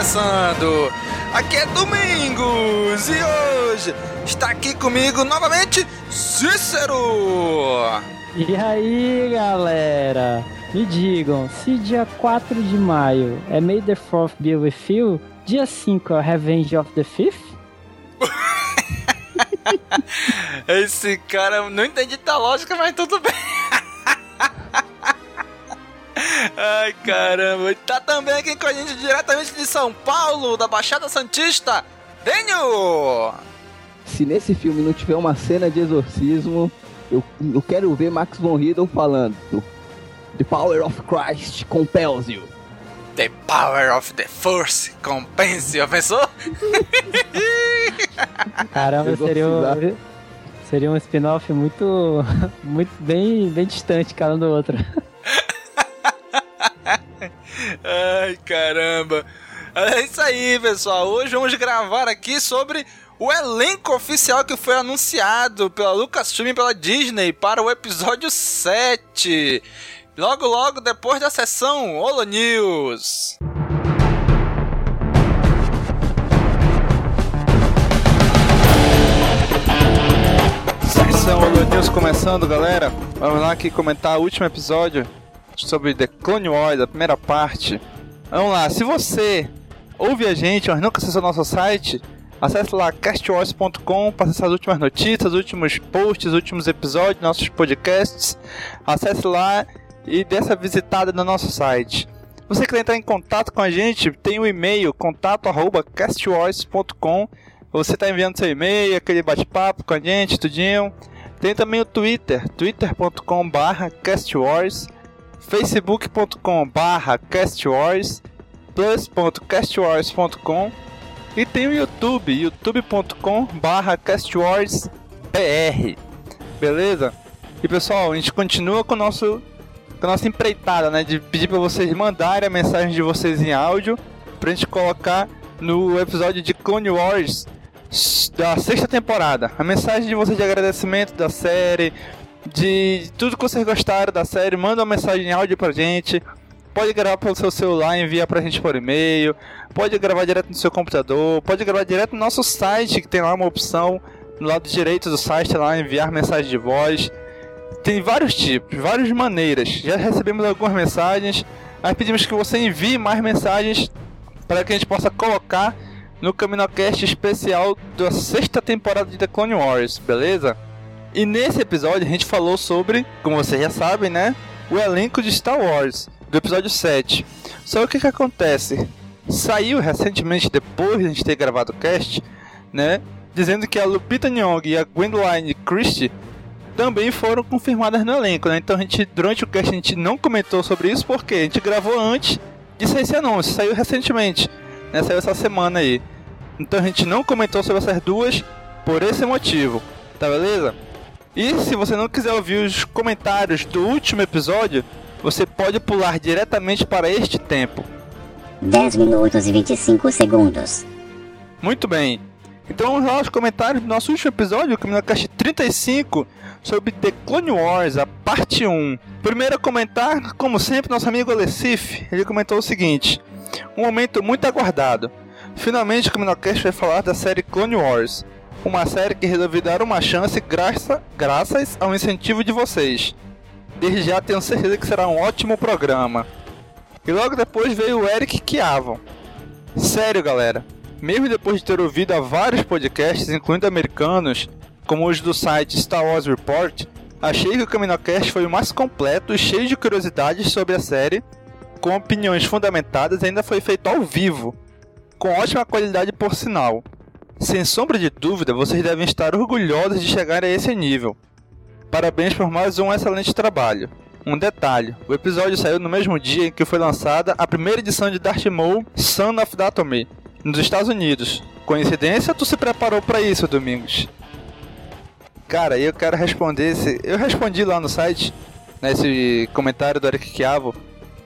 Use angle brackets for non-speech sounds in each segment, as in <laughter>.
começando. Aqui é Domingos e hoje está aqui comigo novamente Cícero. E aí, galera? Me digam, se dia 4 de maio é May the 4th be with you, dia 5 é Revenge of the Fifth? <laughs> Esse cara, não entendi da lógica, mas tudo bem. Ai, caramba. Tá também aqui com a gente diretamente de São Paulo, da Baixada Santista, Daniel! Se nesse filme não tiver uma cena de exorcismo, eu, eu quero ver Max von Riddle falando. The power of Christ compels you. The power of the force compels you. Pensou? Caramba, seria um, seria um spin-off muito, <laughs> muito bem, bem distante cada um do outro. Ai, caramba. É isso aí, pessoal. Hoje vamos gravar aqui sobre o elenco oficial que foi anunciado pela Lucasfilm e pela Disney para o episódio 7. Logo, logo depois da sessão Holo News. Sessão Holo News começando, galera. Vamos lá aqui comentar o último episódio sobre The Clone Wars, a primeira parte. Vamos lá, se você ouve a gente, mas nunca acessou nosso site, acesse lá castwars.com para acessar as últimas notícias, os últimos posts, os últimos episódios, nossos podcasts. Acesse lá e dê essa visitada no nosso site. Você quer entrar em contato com a gente, tem o um e-mail contato@castwars.com. Você está enviando seu e-mail, aquele bate-papo com a gente, tudinho. Tem também o Twitter, twitter.com/castwars facebook.com barra castwars plus.castwars.com e tem o YouTube, youtube.com barra castwarsbr beleza? E pessoal, a gente continua com, nosso, com a nossa empreitada, né, de pedir para vocês mandarem a mensagem de vocês em áudio pra gente colocar no episódio de Clone Wars da sexta temporada. A mensagem de vocês de agradecimento da série, de tudo que vocês gostaram da série, manda uma mensagem em áudio pra gente. Pode gravar pelo seu celular enviar pra gente por e-mail. Pode gravar direto no seu computador. Pode gravar direto no nosso site, que tem lá uma opção no lado direito do site lá, enviar mensagem de voz. Tem vários tipos, várias maneiras. Já recebemos algumas mensagens. Mas pedimos que você envie mais mensagens para que a gente possa colocar no CaminoCast especial da sexta temporada de The Clone Wars, beleza? E nesse episódio a gente falou sobre, como vocês já sabem, né? O elenco de Star Wars, do episódio 7. Só o que que acontece? Saiu recentemente, depois de a gente ter gravado o cast, né? Dizendo que a Lupita Nyong'o e a Gwendoline Christie também foram confirmadas no elenco, né? Então a gente, durante o cast, a gente não comentou sobre isso porque a gente gravou antes de sair esse anúncio, saiu recentemente, né? Saiu essa semana aí. Então a gente não comentou sobre essas duas por esse motivo, tá beleza? E se você não quiser ouvir os comentários do último episódio, você pode pular diretamente para este tempo. 10 minutos e 25 segundos. Muito bem. Então vamos lá aos comentários do nosso último episódio, o CaminoCast 35, sobre The Clone Wars, a parte 1. Primeiro a comentar, como sempre, nosso amigo Alessif, ele comentou o seguinte, um momento muito aguardado. Finalmente o CaminoCast vai falar da série Clone Wars, uma série que resolvi dar uma chance graça, graças ao incentivo de vocês. Desde já tenho certeza que será um ótimo programa. E logo depois veio o Eric Chiavon. Sério, galera. Mesmo depois de ter ouvido a vários podcasts, incluindo americanos, como os do site Star Wars Report, achei que o CaminoCast foi o mais completo e cheio de curiosidades sobre a série, com opiniões fundamentadas e ainda foi feito ao vivo, com ótima qualidade por sinal. Sem sombra de dúvida, vocês devem estar orgulhosos de chegar a esse nível. Parabéns por mais um excelente trabalho. Um detalhe, o episódio saiu no mesmo dia em que foi lançada a primeira edição de Darth Maul Son of Dathomir, nos Estados Unidos. Coincidência tu se preparou para isso, Domingos? Cara, eu quero responder esse... Eu respondi lá no site, nesse comentário do Eric Chiavo,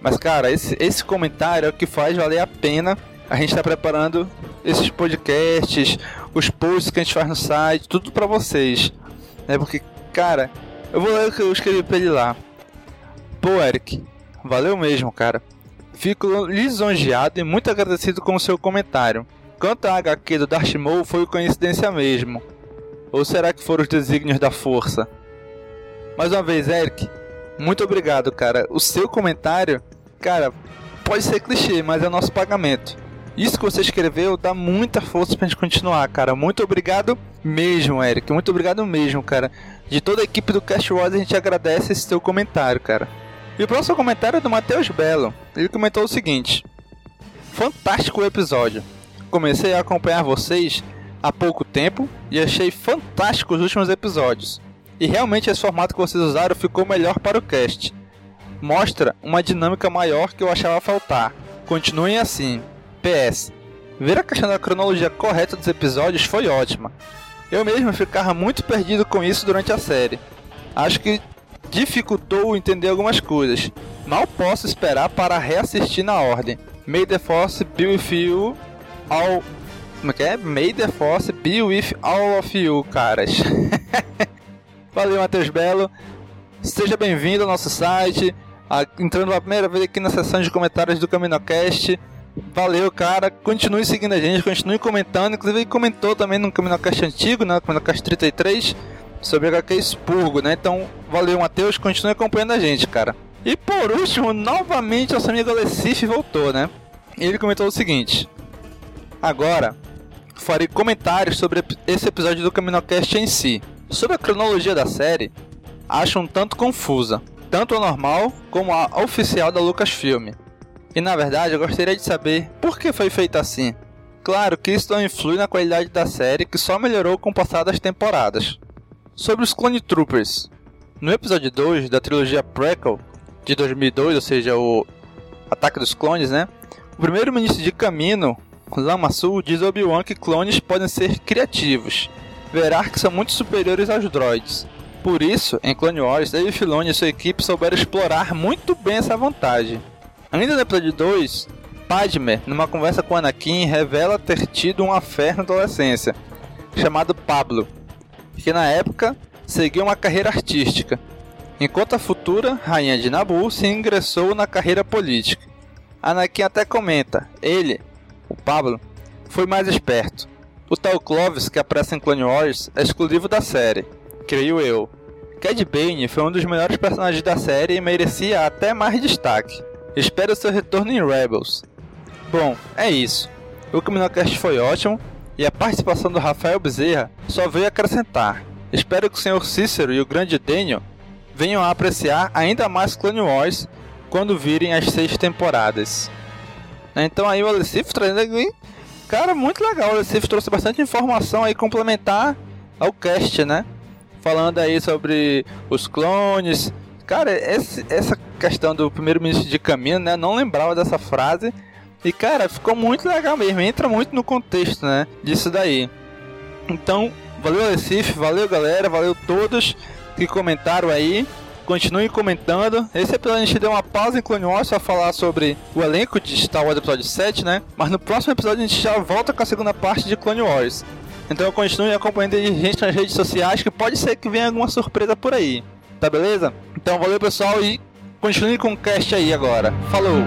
mas cara, esse, esse comentário é o que faz valer a pena a gente estar tá preparando esses podcasts, os posts que a gente faz no site, tudo para vocês. Né? Porque, cara, eu vou ler o que eu escrevi pra ele lá. Pô, Eric, valeu mesmo, cara. Fico lisonjeado e muito agradecido com o seu comentário. Quanto à HQ do Darth Maul, foi coincidência mesmo. Ou será que foram os desígnios da força? Mais uma vez, Eric, muito obrigado, cara. O seu comentário, cara, pode ser clichê, mas é o nosso pagamento. Isso que você escreveu dá muita força pra gente continuar, cara. Muito obrigado mesmo, Eric. Muito obrigado mesmo, cara. De toda a equipe do Cast Wars, a gente agradece esse seu comentário, cara. E o próximo comentário é do Matheus Belo. Ele comentou o seguinte: Fantástico o episódio. Comecei a acompanhar vocês há pouco tempo e achei fantástico os últimos episódios. E realmente esse formato que vocês usaram ficou melhor para o cast. Mostra uma dinâmica maior que eu achava faltar. Continuem assim. PS. Ver a questão da cronologia correta dos episódios foi ótima. Eu mesmo ficava muito perdido com isso durante a série. Acho que dificultou entender algumas coisas. Mal posso esperar para reassistir na ordem. May the Force be with you all. Como é que é? May the Force be with all of you, caras. <laughs> Valeu, Matheus Belo. Seja bem-vindo ao nosso site. Entrando pela primeira vez aqui na seção de comentários do CaminoCast. Valeu, cara. Continue seguindo a gente, continue comentando. Inclusive, ele comentou também no CaminoCast antigo, né? No CaminoCast 33 sobre HQ Expurgo, né? Então, valeu, Matheus, continue acompanhando a gente, cara. E por último, novamente, nosso amigo Alessif voltou, né? Ele comentou o seguinte: Agora, farei comentários sobre esse episódio do CaminoCast em si. Sobre a cronologia da série, acho um tanto confusa, tanto a normal como a oficial da Lucasfilm. E na verdade, eu gostaria de saber por que foi feita assim. Claro que isso não influi na qualidade da série, que só melhorou com o passar das temporadas. Sobre os Clone Troopers. No episódio 2 da trilogia Prequel de 2002, ou seja, o Ataque dos Clones, né? O primeiro-ministro de Camino, Lama Sul, diz a Obi-Wan que clones podem ser criativos. Verá que são muito superiores aos droids. Por isso, em Clone Wars, Dave Filoni e sua equipe souberam explorar muito bem essa vantagem. Ainda no episódio 2, Padme, numa conversa com Anakin, revela ter tido uma fé na adolescência, chamado Pablo, que na época seguiu uma carreira artística, enquanto a futura rainha de Nabu se ingressou na carreira política. Anakin até comenta, ele, o Pablo, foi mais esperto. O tal Clovis que aparece em Clone Wars é exclusivo da série, creio eu. Cad Bane foi um dos melhores personagens da série e merecia até mais destaque. Espero seu retorno em Rebels. Bom, é isso. O Caminocast foi ótimo e a participação do Rafael Bezerra só veio acrescentar. Espero que o Sr. Cícero e o grande Daniel venham a apreciar ainda mais Clone Wars quando virem as seis temporadas. Então aí o Alecif trazendo aqui, cara, muito legal. O Alecif trouxe bastante informação aí complementar ao cast, né? Falando aí sobre os clones. Cara, esse, essa questão do primeiro-ministro de caminho, né? Não lembrava dessa frase. E cara, ficou muito legal mesmo, entra muito no contexto, né, disso daí. Então, valeu Recife, valeu galera, valeu todos que comentaram aí. Continuem comentando. Esse episódio a gente deu uma pausa em Clone Wars pra falar sobre o elenco de Star Wars Episódio 7, né? Mas no próximo episódio a gente já volta com a segunda parte de Clone Wars. Então continue acompanhando a gente nas redes sociais que pode ser que venha alguma surpresa por aí. Tá beleza? Então valeu pessoal e continue com o cast aí agora. Falou!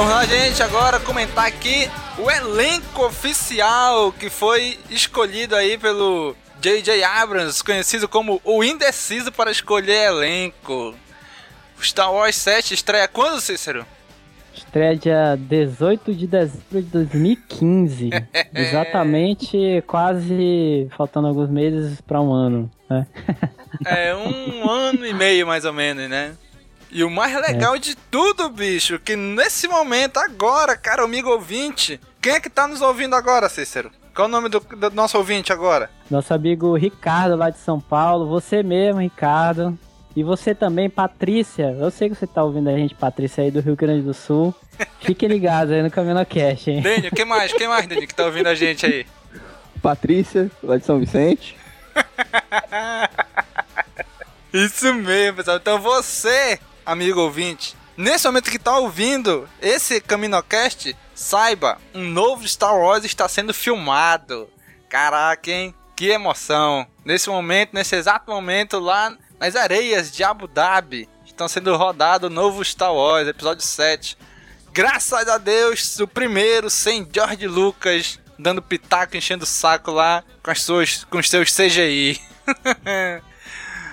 Vamos lá, gente, agora comentar aqui o elenco oficial que foi escolhido aí pelo J.J. Abrams, conhecido como o indeciso para escolher elenco. Star Wars 7 estreia quando, Cícero? Estreia dia 18 de dezembro de 2015. <laughs> Exatamente, quase faltando alguns meses para um ano, né? é, um ano e meio mais ou menos, né? E o mais legal é. de tudo, bicho, que nesse momento, agora, cara, amigo ouvinte, quem é que tá nos ouvindo agora, Cícero? Qual o nome do, do, nosso ouvinte agora? Nosso amigo Ricardo, lá de São Paulo. Você mesmo, Ricardo. E você também, Patrícia. Eu sei que você tá ouvindo a gente, Patrícia, aí do Rio Grande do Sul. Fiquem ligados aí no CaminoCast, hein? Daniel, quem mais? Quem mais, Daniel, que tá ouvindo a gente aí? Patrícia, lá de São Vicente. <laughs> Isso mesmo, pessoal. Então você amigo ouvinte, nesse momento que está ouvindo esse CaminoCast, saiba, um novo Star Wars está sendo filmado. Caraca, hein? Que emoção! Nesse momento, nesse exato momento, lá nas areias de Abu Dhabi, estão sendo rodado o novo Star Wars, episódio 7. Graças a Deus, o primeiro sem George Lucas dando pitaco, enchendo o saco lá com, as suas, com os seus CGI. <laughs>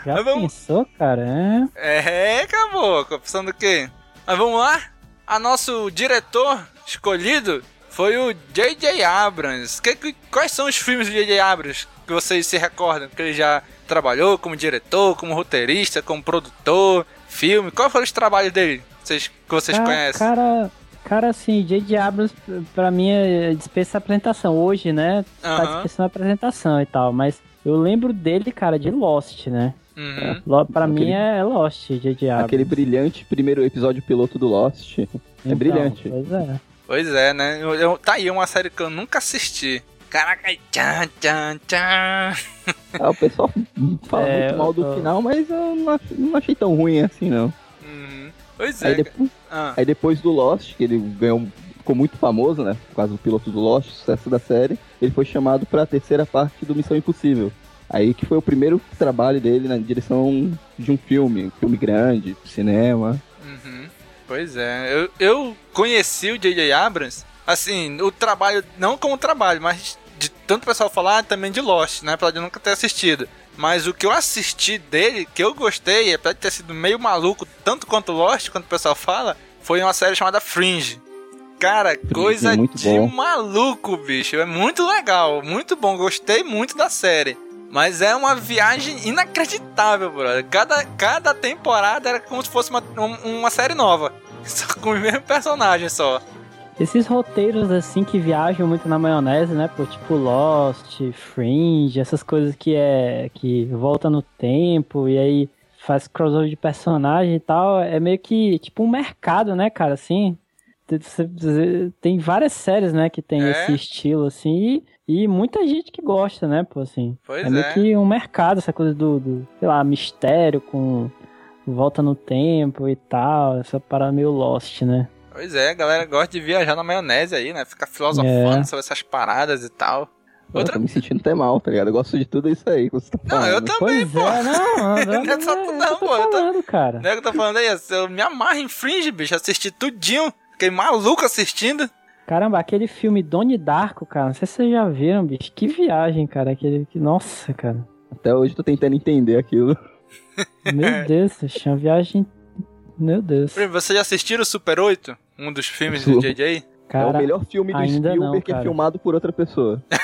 Já Mas vamos... pensou, cara? É, é acabou. Pensando o quê? Mas vamos lá? A nosso diretor escolhido foi o J.J. Abrams. Que, que, quais são os filmes do J.J. Abrams que vocês se recordam? Que ele já trabalhou como diretor, como roteirista, como produtor, filme. Qual foram os trabalhos dele vocês, que vocês cara, conhecem? Cara, cara, assim, J.J. Abrams pra mim é dispensa apresentação. Hoje, né? Tá dispensando apresentação e tal. Mas eu lembro dele, cara, de Lost, né? Uhum. Pra Aquele... mim é Lost, Diablo. Aquele brilhante primeiro episódio piloto do Lost. É então, brilhante. Pois é. Pois é, né? Eu, eu, tá aí uma série que eu nunca assisti. Caraca, tchan, tchan, tchan. Ah, o pessoal fala é, muito mal do tô... final, mas eu não, não, achei tão ruim assim, não. Uhum. Pois é. Aí depois, ah. aí depois, do Lost, que ele ganhou, ficou muito famoso, né? Por causa do piloto do Lost, sucesso da série, ele foi chamado pra terceira parte do Missão Impossível. Aí que foi o primeiro trabalho dele na direção de um filme, um filme grande, cinema. Uhum. Pois é, eu, eu conheci o J.J. Abrams, assim, o trabalho, não como trabalho, mas de tanto pessoal falar também de Lost, né? Apesar de nunca ter assistido. Mas o que eu assisti dele, que eu gostei, apesar de ter sido meio maluco, tanto quanto Lost, quanto o pessoal fala, foi uma série chamada Fringe. Cara, Fringe, coisa é de bom. maluco, bicho. É muito legal, muito bom. Gostei muito da série. Mas é uma viagem inacreditável, brother. Cada, cada temporada era como se fosse uma, uma série nova. <laughs> Só com o mesmo personagem só. Esses roteiros assim que viajam muito na maionese, né? Por tipo Lost, Fringe, essas coisas que é. que volta no tempo e aí faz crossover de personagem e tal. É meio que tipo um mercado, né, cara? Assim. Tem várias séries, né, que tem é. esse estilo assim. E e muita gente que gosta, né, pô, assim. Pois é. meio é. que um mercado, essa coisa do, do, sei lá, mistério com volta no tempo e tal, essa parada meio lost, né? Pois é, a galera gosta de viajar na maionese aí, né? Ficar filosofando é. sobre essas paradas e tal. Outra... Eu tô me sentindo até mal, tá ligado? Eu gosto de tudo isso aí que você tá falando. Não, eu também, pois pô. É, não, não, não, não é só tu não, pô. Eu tô falando, cara. Não é que eu tô falando aí, eu me amarro em Fringe, bicho. Assisti tudinho. Fiquei maluco assistindo. Caramba, aquele filme Doni Darko, cara, não sei se vocês já viram, bicho. Que viagem, cara. Aquele. Nossa, cara. Até hoje tô tentando entender aquilo. Meu <laughs> Deus, tinha uma viagem. Meu Deus. Você já assistiu o Super 8? Um dos filmes do JJ? Cara, é o melhor filme do Spielberg não, que é filmado por outra pessoa. <laughs>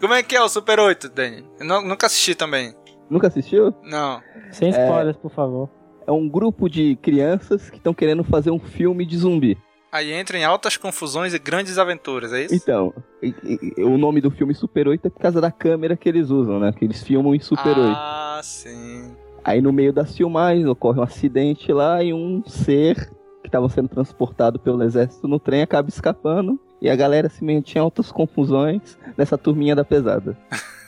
Como é que é o Super 8, Dani? Eu nunca assisti também. Nunca assistiu? Não. Sem spoilers, é... por favor é um grupo de crianças que estão querendo fazer um filme de zumbi. Aí entra em altas confusões e grandes aventuras, é isso? Então, e- e- o nome do filme Super 8 é por causa da câmera que eles usam, né? Que eles filmam em Super 8. Ah, sim. Aí no meio das filmagens ocorre um acidente lá e um ser que estava sendo transportado pelo exército no trem acaba escapando e a galera se mete em altas confusões nessa turminha da pesada. <laughs>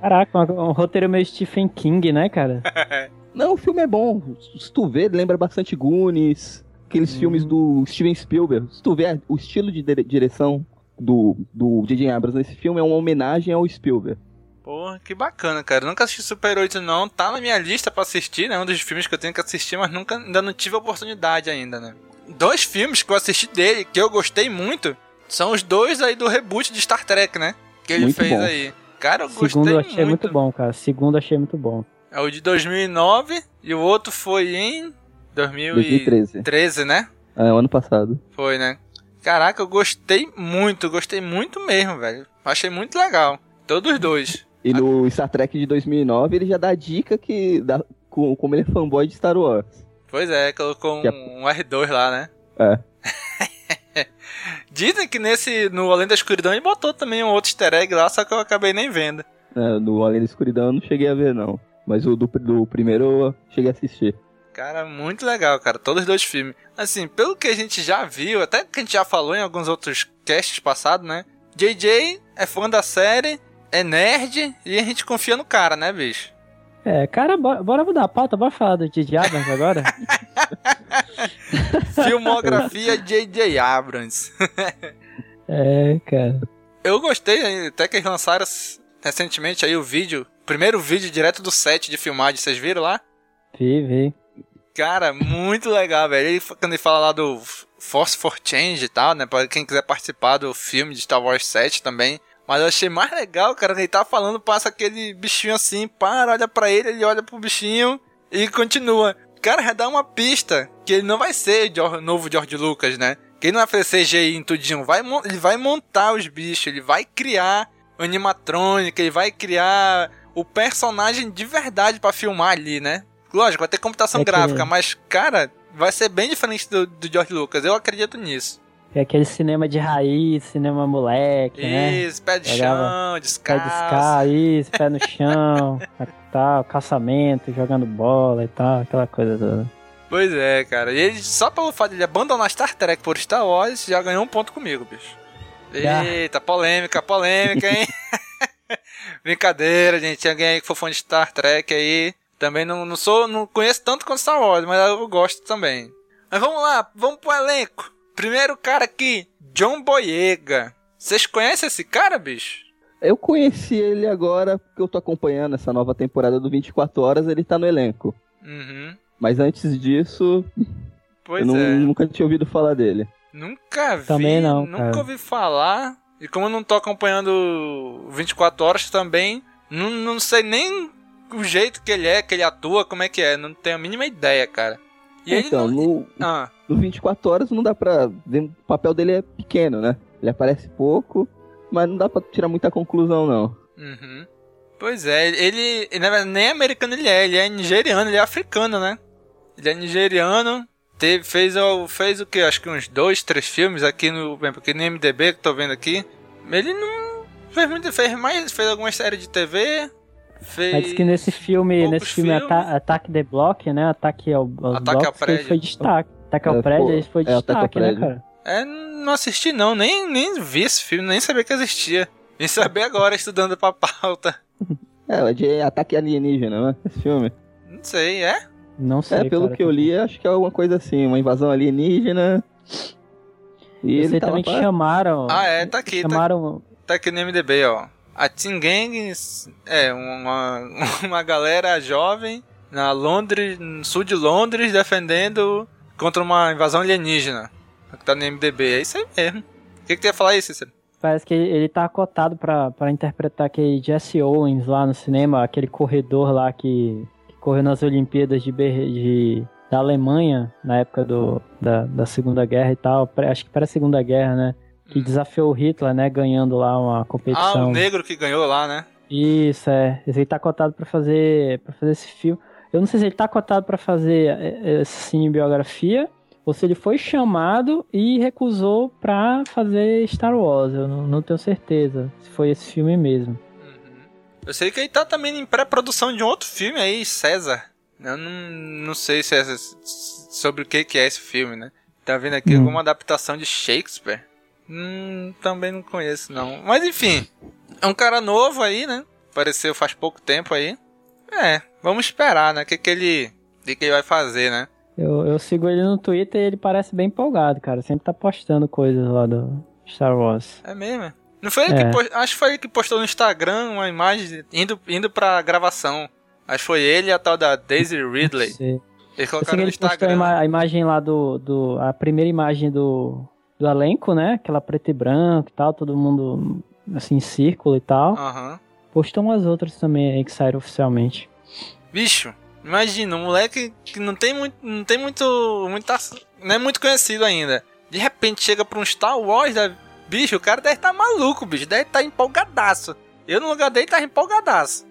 Caraca, um, um roteiro meio Stephen King, né, cara? <laughs> Não, o filme é bom. Se tu vê, lembra bastante Goonies, aqueles filmes do Steven Spielberg. Se tu vê o estilo de dire- direção do, do J.J. Abrams nesse filme é uma homenagem ao Spielberg. Porra, que bacana, cara. Eu nunca assisti Super 8 não. Tá na minha lista pra assistir, né? Um dos filmes que eu tenho que assistir, mas nunca ainda não tive a oportunidade ainda, né? Dois filmes que eu assisti dele, que eu gostei muito, são os dois aí do reboot de Star Trek, né? Que ele Muito fez bom. aí. Cara, eu Segundo gostei eu achei muito. muito bom, cara. Segundo eu achei muito bom. É o de 2009 e o outro foi em 2013. 2013, né? É, o ano passado. Foi, né? Caraca, eu gostei muito, gostei muito mesmo, velho. Achei muito legal. Todos os dois. E no Star Trek de 2009 ele já dá a dica que dá, com- como ele é fanboy de Star Wars. Pois é, colocou é- um, um R2 lá, né? É. <laughs> Dizem que nesse, no Além da Escuridão, ele botou também um outro easter egg lá, só que eu acabei nem vendo. É, no Além da Escuridão eu não cheguei a ver, não. Mas o do, do primeiro eu cheguei a assistir. Cara, muito legal, cara. Todos os dois filmes. Assim, pelo que a gente já viu, até que a gente já falou em alguns outros casts passados, né? JJ é fã da série, é nerd e a gente confia no cara, né, bicho? É, cara, bora, bora mudar a pauta, bora falar do J.J. Abrams agora? <laughs> Filmografia J.J. Abrams. é, cara. Eu gostei, até que eles lançaram recentemente aí o vídeo, primeiro vídeo direto do set de filmagem, vocês viram lá? Vi, vi. Cara, muito legal, velho. Ele, quando ele fala lá do Force for Change e tal, né? Pra quem quiser participar do filme de Star Wars 7 também. Mas eu achei mais legal, cara, que ele tá falando, passa aquele bichinho assim, para, olha pra ele, ele olha pro bichinho e continua. Cara, já dá uma pista que ele não vai ser o novo George Lucas, né? Que ele não vai fazer CGI em tudinho, vai, ele vai montar os bichos, ele vai criar animatrônica, ele vai criar o personagem de verdade pra filmar ali, né? Lógico, vai ter computação É que- gráfica, mas, cara, vai ser bem diferente do, do George Lucas, eu acredito nisso. É aquele cinema de raiz, cinema moleque, né? Isso, pé de Pegava chão, Pé descalço. descalço, isso, pé no chão, <laughs> tal, caçamento, jogando bola e tal, aquela coisa toda. Pois é, cara. E ele, só pelo fato de ele abandonar Star Trek por Star Wars, já ganhou um ponto comigo, bicho. Eita, polêmica, polêmica, hein? <laughs> Brincadeira, gente. Tinha alguém aí que for fã de Star Trek aí. Também não, não sou, não conheço tanto quanto Star Wars, mas eu gosto também. Mas vamos lá, vamos pro elenco. Primeiro cara aqui, John Boyega. Vocês conhecem esse cara, bicho? Eu conheci ele agora porque eu tô acompanhando essa nova temporada do 24 Horas, ele tá no elenco. Uhum. Mas antes disso, Pois eu não- é. nunca tinha ouvido falar dele. Nunca vi, Também não, nunca cara. ouvi falar. E como eu não tô acompanhando 24 horas também, não, não sei nem o jeito que ele é, que ele atua, como é que é. Não tenho a mínima ideia, cara. E ele então, não... no, Ah, no 24 Horas não dá pra. ver- O papel dele é pequeno, né? Ele aparece pouco, mas não dá pra tirar muita conclusão, não. uhum. Pois é, ele, ele na verdade, nem americano ele é, ele é nigeriano, ele é africano, né? Ele é nigeriano, teve, fez, o- fez o que? Acho que uns dois, três filmes aqui no, bem, aqui no MDB que eu tô vendo aqui. Ele não fez muito, fez mais, fez algumas séries de TV, fez... Mas diz que nesse filme, nesse filme. Ata Ataque the Block, né? Ataque ao, aos Ataque ao que ele prédio. foi destaque. Ataque ao É, prédio, pô, ele foi é, destaque, né, cara? É, não assisti não, nem, nem vi esse filme, nem sabia que existia. Vim saber agora, estudando pra pauta. <laughs> É, é de ataque alienígena, né? Esse filme. Não sei, é? Não sei, é, pelo cara. que eu li, acho que é alguma coisa assim, uma invasão alienígena. E Esse ele aí tava também pra- chamaram... Ah, é, tá aqui, tá, Chamaram... tá aqui no MDB, ó. A Teen Gang é uma, <laughs> uma galera jovem na Londres, no sul de Londres, defendendo contra uma invasão alienígena. Tá no MDB, é isso aí mesmo. O que, que tu ia falar aí, Cícero? Parece que ele, tá cotado pra, pra interpretar aquele Jesse Owens lá no cinema, aquele corredor lá que, que correu nas Olimpíadas de, de- da Alemanha, na época do, da, da Segunda Guerra e tal. acho que para a Segunda Guerra, né? Que desafiou o Hitler, né? Ganhando lá uma Hum. Ah, competição. o negro que ganhou lá, né? Isso, é. Esse aí tá cotado pra fazer, pra fazer esse filme. Eu não sei se ele tá cotado pra fazer é, é, essa cinebiografia ou se ele foi chamado e recusou pra fazer Star Wars. Eu não, não tenho certeza se foi esse filme mesmo. Eu sei que ele tá também em pré-produção de um outro filme aí, César. Eu não, não sei se é sobre o que, que é esse filme, né? Tá vendo aqui Hum. alguma adaptação de Shakespeare? Hum, também não conheço, não. Mas enfim, é um cara novo aí, né? Apareceu faz pouco tempo aí. É, vamos esperar, né? O que, que ele. O que, que ele vai fazer, né? Eu, eu sigo ele no Twitter e ele parece bem empolgado, cara. Sempre tá postando coisas lá do Star Wars. É mesmo? Não foi ele É. que postou, Acho que foi ele que postou no Instagram uma imagem indo, indo pra gravação. Acho que foi ele e a tal da Daisy Ridley. Sei. Eles colocaram no ele postou a, Instagram. ima- a imagem lá do, do. A primeira imagem do, do elenco, né? Aquela preto e branco e tal, todo mundo assim em círculo e tal. Aham. Postou umas outras também aí que saíram oficialmente. Bicho, imagina, um moleque que não tem muito. Não tem muito. Muita, não é muito conhecido ainda. De repente chega pra um Star Wars da. Bicho, o cara deve estar maluco, bicho. Deve estar empolgadaço. Eu no lugar dele tava empolgadaço.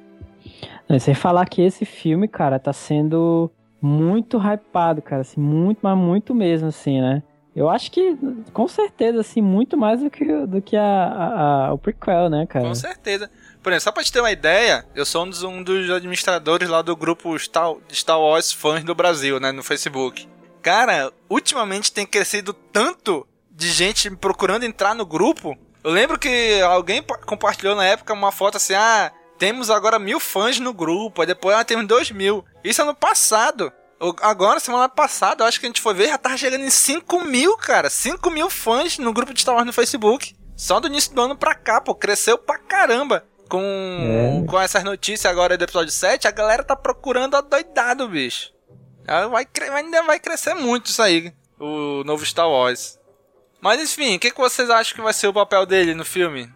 Não, Sem falar que esse filme, cara, tá sendo muito hypado, cara, assim, muito, mas muito mesmo, assim, né? Eu acho que, com certeza, assim, muito mais do que, do que a, a- a- o prequel, né, cara? Com certeza. Por exemplo, só pra te ter uma ideia, eu sou um dos, um dos administradores lá do grupo Star, Star Wars Fãs do Brasil, né, no Facebook. Cara, ultimamente tem crescido tanto de gente procurando entrar no grupo. Eu lembro que alguém pa- compartilhou na época uma foto assim, ah, temos agora mil fãs no grupo, aí depois ah, temos dois mil. Isso ano passado. O- Agora, semana passada, eu acho que a gente foi ver, já tava chegando em 5 mil, cara. 5 mil fãs no grupo de Star Wars no Facebook. Só do início do ano pra cá, pô, cresceu pra caramba. Com, É. com essas notícias agora do episódio 7, a galera tá procurando adoidado, bicho. Ah, Vai, ainda vai crescer muito isso aí, o novo Star Wars. Mas enfim, o que, que vocês acham que vai ser o papel dele no filme?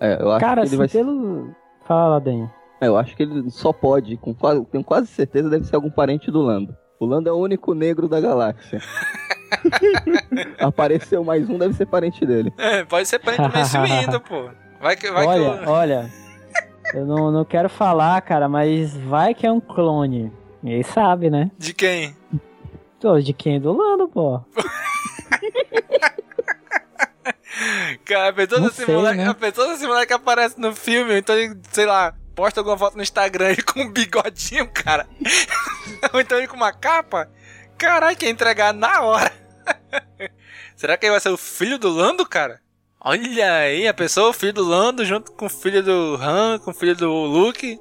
É, eu acho Cara, que ele vai ser. pelo... Fala lá, Denho. É, eu acho que ele só pode, com quase, tenho quase certeza, deve ser algum parente do Lando. O Lando é o único negro da galáxia. <laughs> Apareceu mais um, deve ser parente dele. É, pode ser parente do Mace <laughs> Windu, pô. Vai que, vai olha, que olha, eu não, não quero falar, cara, mas vai que é um clone. Ninguém sabe, né? De quem? Tô, de quem? Do Lando, pô. <laughs> Cara, Não nesse sei, moleque, né? moleque que aparece no filme, então ele, sei lá, posta alguma foto no Instagram ele com um bigodinho, cara. <laughs> Ou então ele com uma capa. Caralho, que ia entregar na hora. <laughs> Será que ele vai ser o filho do Lando, cara? Olha aí, a pessoa, o filho do Lando, junto com o filho do Han, com o filho do Luke.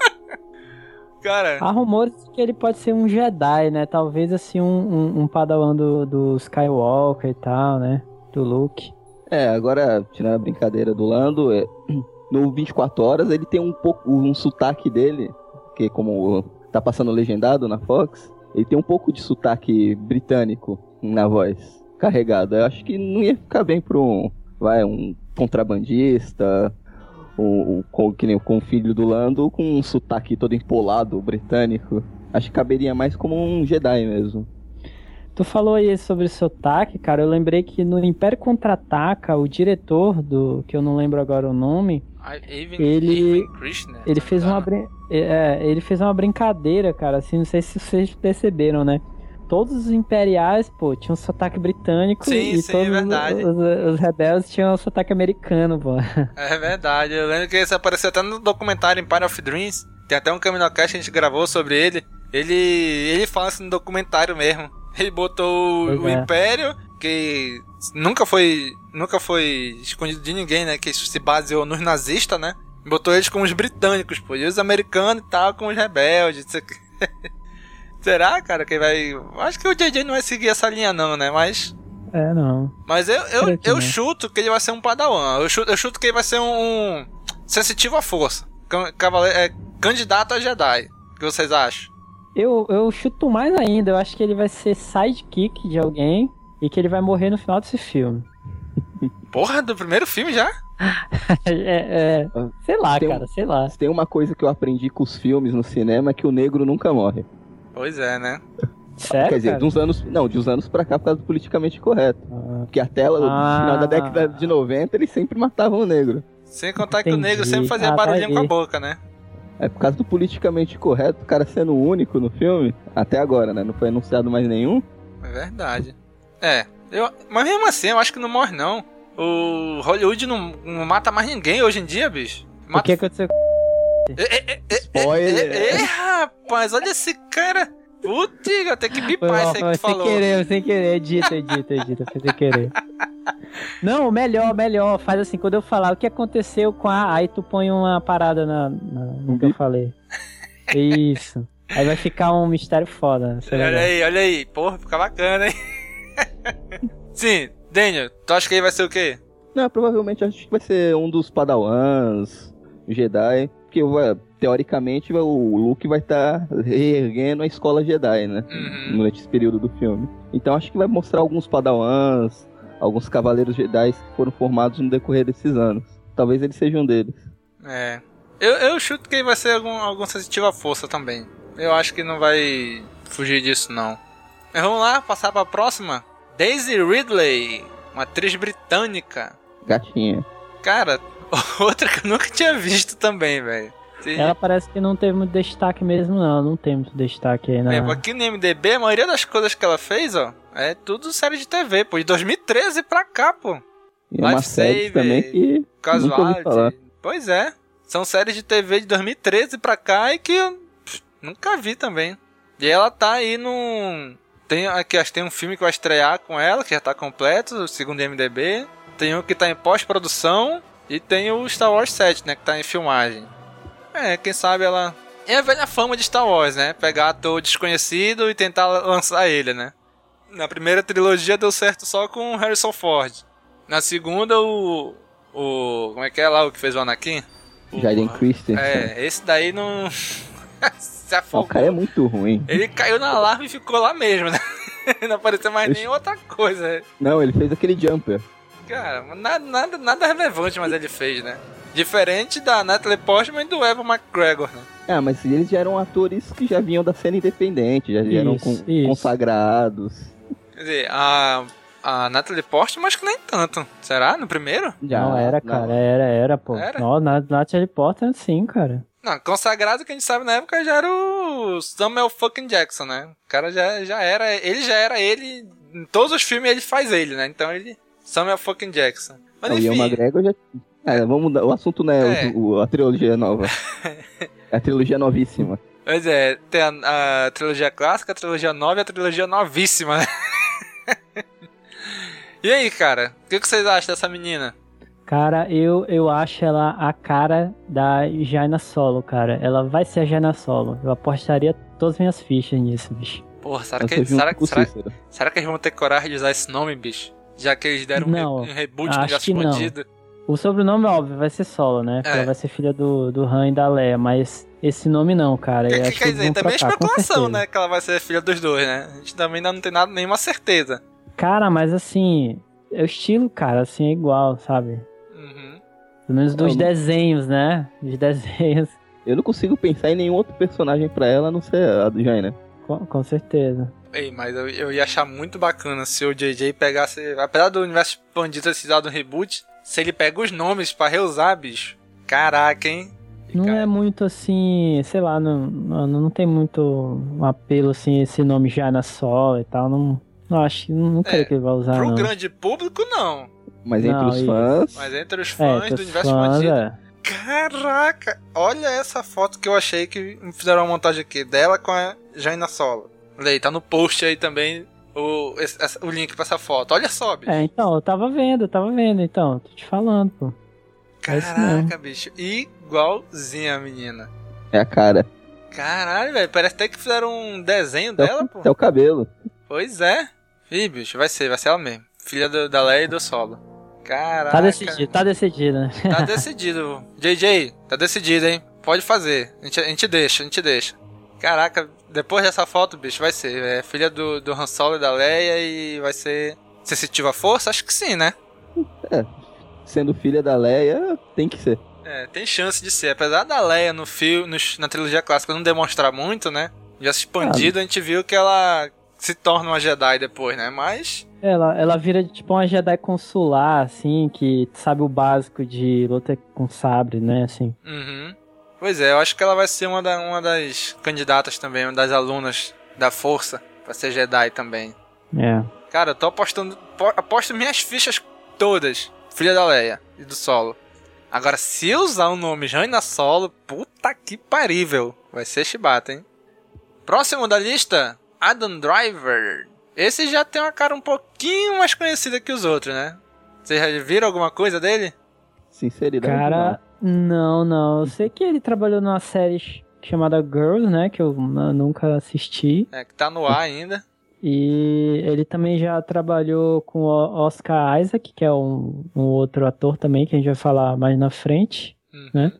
<laughs> cara, Há rumores que ele pode ser um Jedi, né? Talvez assim um, um, um padawan do, do Skywalker e tal, né? Do Luke. É, agora, tirando a brincadeira do Lando, é, <clears throat> no 24 horas ele tem um pouco, um sotaque dele, que como tá passando legendado na Fox, ele tem um pouco de sotaque britânico na voz, carregado. Eu acho que não ia ficar bem pra um, vai, um contrabandista, o, que nem com o filho do Lando, com um sotaque todo empolado britânico. Acho que caberia mais como um Jedi mesmo. Tu falou aí sobre sotaque, cara. Eu lembrei que no Império Contra-Ataca, o diretor do. que eu não lembro agora o nome. Even, Ele- Even Krishna, Ele se fez uma. brin- É, ele fez uma brincadeira, cara. Assim, não sei se vocês perceberam, né? Todos os imperiais, pô, tinham sotaque britânico Sim, e sim, todos é verdade. Os, os rebeldes tinham sotaque americano, pô. <laughs> É verdade, eu lembro que isso apareceu até no documentário Empire of Dreams. Tem até um Caminocast que a gente gravou sobre ele. Ele ele fala assim no documentário mesmo. <laughs> Ele botou o, Pois o é. Império, que nunca foi nunca foi escondido de ninguém, né? Que isso se baseou nos nazistas, né? Botou eles como os britânicos, pô. E os americanos e tal, com os rebeldes. isso aqui. <laughs> Será, cara, que vai... Acho que o JJ não vai seguir essa linha não, né? Mas... É, não. Mas eu, eu, eu não. chuto que ele vai ser um padawan. Eu chuto, eu chuto que ele vai ser um, sensitivo à força. Cavaleiro, é, candidato a Jedi. O que vocês acham? Eu, eu chuto mais ainda. Eu acho que ele vai ser sidekick de alguém e que ele vai morrer no final desse filme. <laughs> Porra, do primeiro filme já? <laughs> é, é, sei lá, Tem cara, sei lá. Se tem uma coisa que eu aprendi com os filmes no cinema é que o negro nunca morre. Pois é, né? Sério, Quer dizer, cara? de uns anos. Não, de uns anos pra cá por causa do politicamente correto. Porque até o Ah. final da década de 90 eles sempre matavam o negro. Sem contar que o Entendi. negro sempre fazia Ah, barulhinho com a boca, né? É por causa do politicamente correto, o cara sendo o único no filme, até agora, né? Não foi anunciado mais nenhum. É verdade. É, eu, mas mesmo assim, eu acho que não morre não. O Hollywood não, não mata mais ninguém hoje em dia, bicho. O que aconteceu com Spoiler. É, é, rapaz, olha esse cara. Putz, eu tenho que bipar isso aí que tu sem falou. querer, sem querer, edita, edita, edita, foi sem querer. Não, melhor, melhor, faz assim, quando eu falar o que aconteceu com a... Aí tu põe uma parada na, na- no que eu falei. Isso. Aí vai ficar um mistério foda. isso é Olha legal. aí, olha aí. Porra, fica bacana, hein? <laughs> Sim, Daniel, tu acha que ele vai ser o quê? Não, provavelmente acho que vai ser um dos Padawans, Jedi, porque teoricamente o Luke vai estar reerguendo a escola Jedi, né? Durante esse período do filme. Então acho que vai mostrar alguns Padawans, alguns Cavaleiros Jedi que foram formados no decorrer desses anos. Talvez ele seja um deles. É. Eu, eu chuto que vai ser algum, algum sensitivo à força também. Eu acho que não vai fugir disso, não. Mas vamos lá, passar pra próxima. Daisy Ridley, uma atriz britânica. Gatinha. Cara, <laughs> outra que eu nunca tinha visto também, velho. Sim. Ela parece que não teve muito destaque mesmo, não. Não tem muito destaque aí na. É, aqui no MDB, a maioria das coisas que ela fez, ó, é tudo série de TV, pô, de 2013 pra cá, pô. E é uma série também que. Casualty. Pois é. São séries de TV de 2013 pra cá e que eu pff, nunca vi também. E ela tá aí num. Tem aqui, acho que tem um filme que vai estrear com ela, que já tá completo, segundo o MDB. Tem um que tá em pós-produção. E tem o Star Wars 7, né? Que tá em filmagem. É, quem sabe ela. É a velha fama de Star Wars, né? Pegar ator desconhecido e tentar lançar ele, né? Na primeira trilogia deu certo só com o Harrison Ford. Na segunda, o. O. Como é que é lá o que fez o Anakin? O- Jaden Christensen. É, esse daí não. <laughs> Se afogou. O cara é muito ruim. Ele caiu na larva e ficou lá mesmo, né? <laughs> Não apareceu mais Oxi. nem outra coisa. Não, ele fez aquele jumper. Cara, nada, nada, nada relevante, mas ele fez, né? Diferente da Natalie Portman e do Evan McGregor, né? Ah, mas eles já eram atores que já vinham da cena independente, já eram Isso, con- isso. consagrados. Quer dizer, a, a Natalie Portman acho que nem tanto. Será? No primeiro? não era, cara, era, era, pô. Era? Não, na Natalie Portman sim, cara. Não, consagrado que a gente sabe na época já era o Samuel fucking Jackson, né? O cara já, já era. Ele já era ele. Em todos os filmes ele faz ele, né? Então ele. Samuel fucking Jackson. Mas Não, o enfim. McGregor já. É, vamos mudar. O assunto não é, É. o- a trilogia nova. <laughs> é a trilogia novíssima. Pois é, tem a, a trilogia clássica, a trilogia nova e a trilogia novíssima, né? <laughs> e aí, cara? O que, que vocês acham dessa menina? Cara, eu, eu acho ela a cara da Jaina Solo, cara. Ela vai ser a Jaina Solo. Eu apostaria todas as minhas fichas nisso, bicho. Porra, será que, será, será, será que eles vão ter coragem de usar esse nome, bicho? Já que eles deram um, Não, re- um reboot no que. Expandido. O sobrenome, óbvio, vai ser Solo, né? É. ela vai ser filha do, do Han e da Leia, mas esse nome não, cara. Que, Eu que quer que eles dizer, também é especulação, né? Que ela vai ser filha dos dois, né? A gente também ainda não tem nada, nenhuma certeza. Cara, mas assim, é o estilo, cara, assim, é igual, sabe? Uhum. Pelo menos dos Eu- desenhos, né? Dos desenhos, Eu não consigo pensar em nenhum outro personagem pra ela a não ser a do Jaina. com, com certeza. Ei, mas eu, eu ia achar muito bacana se o JJ pegasse. Apesar do universo expandido ter sido dado um reboot, se ele pega os nomes pra reusar, bicho. Caraca, hein? Não é muito assim, sei lá, não, não, não tem muito apelo assim, esse nome já na sola e tal. Não, não acho, não, não creio que ele vai usar. Pro não. grande público, não. Mas entre Não, os isso. fãs. Mas entre os É, fãs entre do universo fãs, expandido. é. Caraca, olha essa foto que eu achei que fizeram uma montagem aqui dela com a Jaina Solo. Olha aí, tá no post aí também o, o link pra essa foto. Olha só, bicho. É, então, eu tava vendo, eu tava vendo, então, tô te falando, pô. É. Caraca, bicho. Igualzinha a menina. É a cara. Caralho, velho. Parece até que fizeram um desenho Até dela, o, pô. até o cabelo. Pois é. Ih, bicho, vai ser, vai ser ela mesmo. Filha do- da Leia e do Solo. Caraca. Tá decidido, tá decidido, né? Tá decidido. <laughs> JJ, tá decidido, hein? Pode fazer. A gente, a gente deixa, a gente deixa. Caraca, depois dessa foto, bicho, vai ser. É filha do, do Han Solo e da Leia e vai ser sensitiva à força? Acho que sim, né? É. Sendo filha da Leia, tem que ser. É, tem chance de ser. Apesar da Leia no filme, na trilogia clássica não demonstrar muito, né? Já se expandido, a gente viu que ela se torna uma Jedi depois, né? Mas. Ela, ela vira tipo uma Jedi consular, assim, que sabe o básico de luta com sabre, né, assim. Uhum. Pois é, eu acho que ela vai ser uma, da- uma das candidatas também, uma das alunas da força pra ser Jedi também. É. Cara, eu tô apostando. po- Aposto minhas fichas todas. Filha da Leia e do Solo. Agora, se eu usar o nome Jaina Solo, puta que parível. Vai ser chibata, hein? Próximo da lista, Adam Driver. Esse já tem uma cara um pouquinho mais conhecida que os outros, né? Vocês já viram alguma coisa dele? Sinceridade. Cara, não, não. Eu sei que ele trabalhou numa série ch- chamada Girls, né? Que eu nunca assisti. É, que tá no ar ainda. E ele também já trabalhou com o Oscar Isaac, que é um, um outro ator também, que a gente vai falar mais na frente, Uhum. né?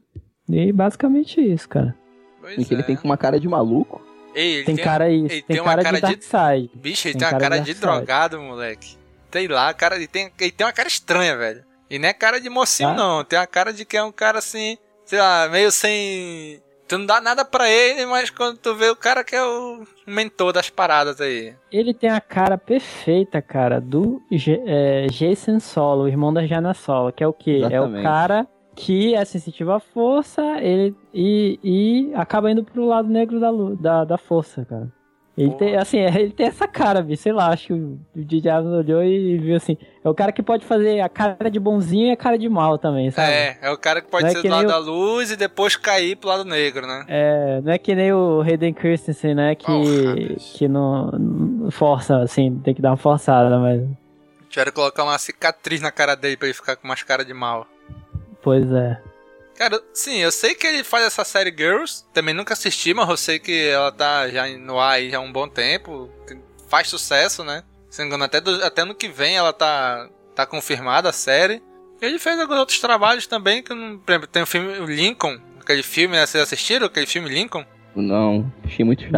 E basicamente isso, cara. Pois Em que ele é. tem uma cara de maluco. Ei, ele Tem cara isso, ele tem uma cara cara de Darkseid. Bicho, ele Tem tem, uma cara cara de de drogado, moleque. Sei lá, cara, ele tem, ele tem uma cara estranha, velho. E não é cara de mocinho, Ah. não. Tem uma cara de que é um cara assim, sei lá, meio sem. Tu não dá nada pra ele, mas quando tu vê o cara que é o mentor das paradas aí. Ele tem a cara perfeita, cara, do J- é, Jason Solo, o irmão da Jana Solo, que é o quê? É o Exatamente. cara que é sensitivo à força ele, e, e acaba indo pro lado negro da, da, da força, cara. Ele tem, assim, é, ele tem essa cara, bicho, sei lá, acho que o o DJ Abrams olhou e viu assim, é o cara que pode fazer a cara de bonzinho e a cara de mal também, sabe? É, é o cara que pode Não é ser que do lado nem da o- luz e depois cair pro lado negro, né? É, não é que nem o Hayden Christensen, né, que, Porra, que não, força, assim, tem que dar uma forçada, mas... Tiveram que colocar uma cicatriz na cara dele pra ele ficar com umas cara de mal. Pois é. Cara, sim, eu sei que ele faz essa série Girls. Também nunca assisti, mas eu sei que ela tá já no ar aí já há um bom tempo. tem- Faz sucesso, né? Se não me engano, até, do- até no que vem ela tá, tá confirmada a série. E ele fez alguns outros trabalhos também, que eu não. Por exemplo, tem o filme o Lincoln, aquele filme, né? Vocês assistiram aquele filme Lincoln? Não, achei muito chato.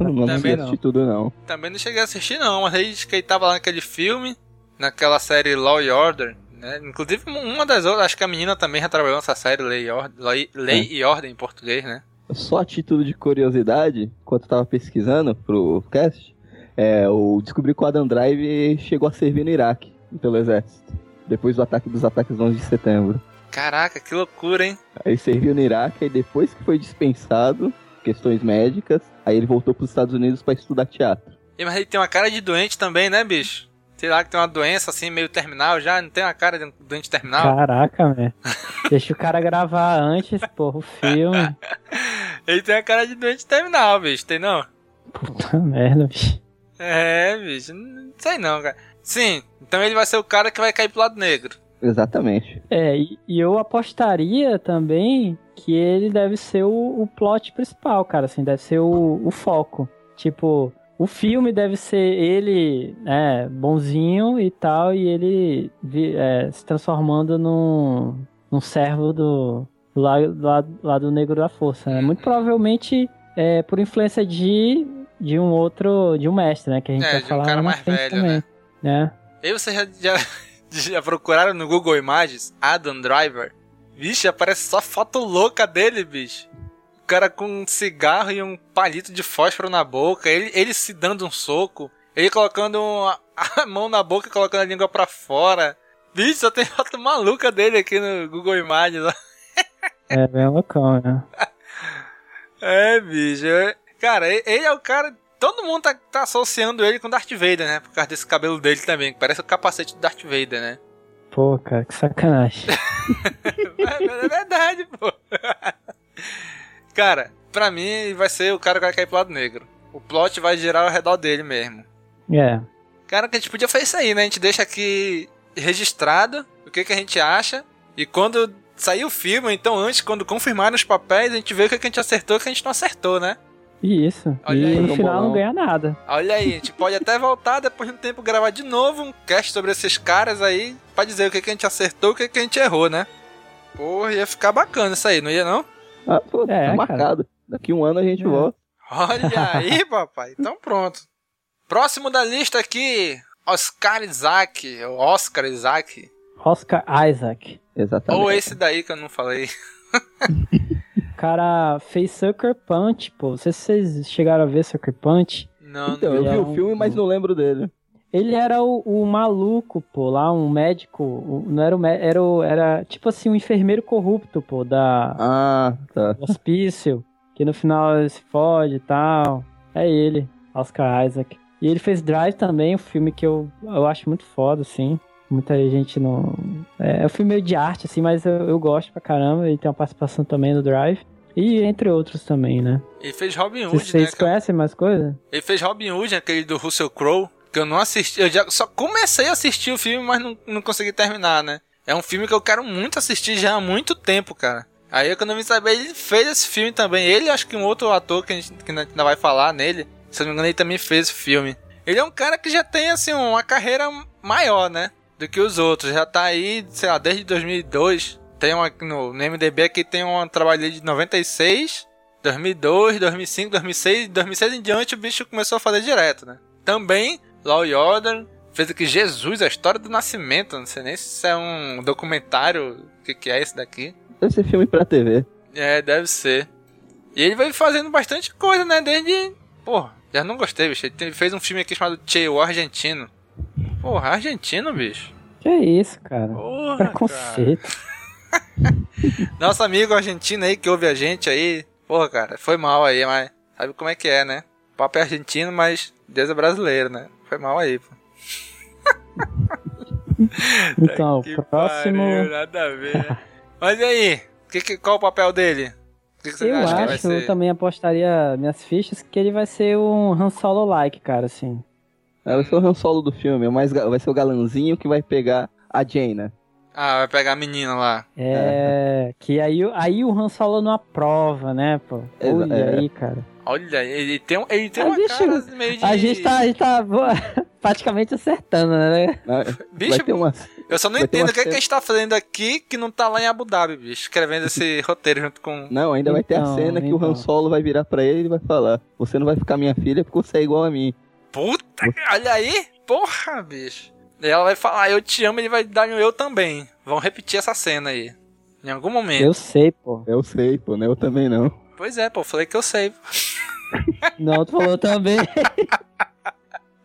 Não, <laughs> Não, também não. tudo, não. Também não cheguei a assistir, não, mas aí diz que ele tava lá naquele filme, naquela série Law e Order, né? Inclusive, uma das outras, acho que a menina também já trabalhou nessa série Lei e Ordem, Lei, Lei e Ordem em português, né? Só a título de curiosidade, enquanto eu tava pesquisando pro cast, é, eu descobri que o Adam Drive chegou a servir no Iraque, pelo exército. Depois do ataque dos ataques do 11 de setembro. Caraca, que loucura, hein? Aí serviu no Iraque, e depois que foi dispensado, questões médicas, aí ele voltou pros Estados Unidos pra estudar teatro. E, mas ele tem uma cara de doente também, né, bicho? Sei lá, que tem uma doença assim, meio terminal já, não tem uma cara de doente terminal? Caraca, velho. Deixa o cara gravar antes, porra, o filme. <laughs> Ele tem a cara de doente terminal, bicho, tem não? Puta merda, bicho. É, bicho, não sei não, cara. Sim, então ele vai ser o cara que vai cair pro lado negro. Exatamente. É, e, e eu apostaria também que ele deve ser o, o plot principal, cara, assim, deve ser o, o foco. Tipo, o filme deve ser ele, né, bonzinho e tal, e ele é, se transformando num, num servo do, do lado, do lado, negro da força, né? Muito provavelmente é, por influência de, de um outro, de um mestre, né, que a gente É, vai de um falar cara lá na mais velho, também, né? E vocês já, já, <laughs> já procuraram no Google Imagens Adam Driver? Vixe, aparece só foto louca dele, bicho. Cara com um cigarro e um palito de fósforo na boca, ele, ele se dando um soco, ele colocando uma- a mão na boca e colocando a língua pra fora. Bicho, só tem foto maluca dele aqui no Google Imagens. É bem loucão, né? É, bicho. é- Cara, ele é o cara. Todo mundo tá, tá associando ele com Darth Vader, né? Por causa desse cabelo dele também, que parece o capacete do Darth Vader, né? Pô, cara, que sacanagem. É, <laughs> é verdade, pô. Cara, pra mim vai ser o cara que vai cair pro lado negro. O plot vai girar ao redor dele mesmo. É. Cara, que a gente podia fazer isso aí, né? A gente deixa aqui registrado o que, que a gente acha. E quando sair o filme, então antes, quando confirmarem os papéis, a gente vê o que, que a gente acertou e o que a gente não acertou, né? Isso. Olha e aí. no final bolão. não ganha nada. Olha aí, a gente pode até voltar depois de um tempo gravar de novo um cast sobre esses caras aí pra dizer o que, que a gente acertou e o que, que a gente errou, né? Porra, ia ficar bacana isso aí, não ia não? Ah, pô, É, tá cara. marcado. Daqui um ano a gente É. volta. Olha <laughs> aí, papai. Então pronto. Próximo da lista aqui, Oscar Isaac, ou Oscar Isaac. Oscar Isaac. Exatamente. Ou esse daí que eu não falei. O <laughs> cara fez Sucker Punch, pô. Não sei se vocês chegaram a ver Sucker Punch. Não, Então, não. eu vi é o um- filme, mas não lembro dele. Ele era o, o maluco, pô, lá, um médico. o- Não era o médico, era, o- era tipo assim, um enfermeiro corrupto, pô, da Ah, tá. do hospício. Que no final ele se fode e tal. É ele, Oscar Isaac. E ele fez Drive também, um filme que eu, eu acho muito foda, assim. Muita gente não. É, é um filme meio de arte, assim, mas eu, eu gosto pra caramba. Ele tem uma participação também no Drive. E entre outros também, né? Ele fez Robin Hood, Vocês né? conhecem mais coisa? Ele fez Robin Hood, aquele do Russell Crowe, que eu não assisti. Eu já só comecei a assistir o filme, mas não, não consegui terminar, né? É um filme que eu quero muito assistir já há muito tempo, cara. Aí quando eu vim saber, ele fez esse filme também. Ele, acho que um outro ator que a gente, que a gente ainda vai falar nele, se eu não me engano, ele também fez esse filme. Ele é um cara que já tem, assim, uma carreira maior, né? Do que os outros. Já tá aí, sei lá, desde 2002. Tem uma, no, no MDB aqui tem um trabalho de 96, 2002, 2005, 2006. 2006 em diante o bicho começou a fazer direto, né? Também, Law and Order. Fez aqui Jesus, a história do nascimento. Não sei nem se isso é um documentário. O que, que é esse daqui? Deve ser filme pra TV. É, deve ser. E ele vai fazendo bastante coisa, né? Desde. Pô, já não gostei, bicho. Ele fez um filme aqui chamado Che, o Argentino. Porra, argentino, bicho. Que isso, cara? Porra, Preconceito. <laughs> Nosso amigo argentino aí que ouve a gente aí. Porra, cara, foi mal aí, mas sabe como é que é, né? O papo é argentino, mas Deus é brasileiro, né? Foi mal aí, pô. <laughs> Então, Que próximo. pariu, nada a ver. Mas e aí? Que, que, qual o papel dele? O que, que você Eu acha que vai acho, eu também apostaria minhas fichas que ele vai ser um Han Solo-like, cara, assim. É, vai ser o Han Solo do filme, é ga- vai ser o galanzinho que vai pegar a Jane, né? Ah, vai pegar a menina lá. É, que aí, o- aí o Han Solo não aprova, né, pô? Olha é. aí, cara. Olha, ele tem, um- ele tem Ah, uma bicho, cara meio de... A gente tá, a gente tá <laughs> praticamente acertando, né? Bicho, vai ter uma... Eu só não entendo o que, é que a gente tá fazendo aqui que não tá lá em Abu Dhabi, bicho. Escrevendo esse <laughs> roteiro junto com... Não, ainda vai ter a Então, cena que o então. Han Solo vai virar pra ele e vai falar: Você não vai ficar minha filha porque você é igual a mim. Puta, olha aí. Porra, bicho. E ela vai falar, eu te amo, ele vai dar um eu também. Vão repetir essa cena aí. Em algum momento. Eu sei, pô. Eu sei, pô, né? Eu também não. Pois é, pô, falei que eu sei. <laughs> Não, tu falou também. <laughs>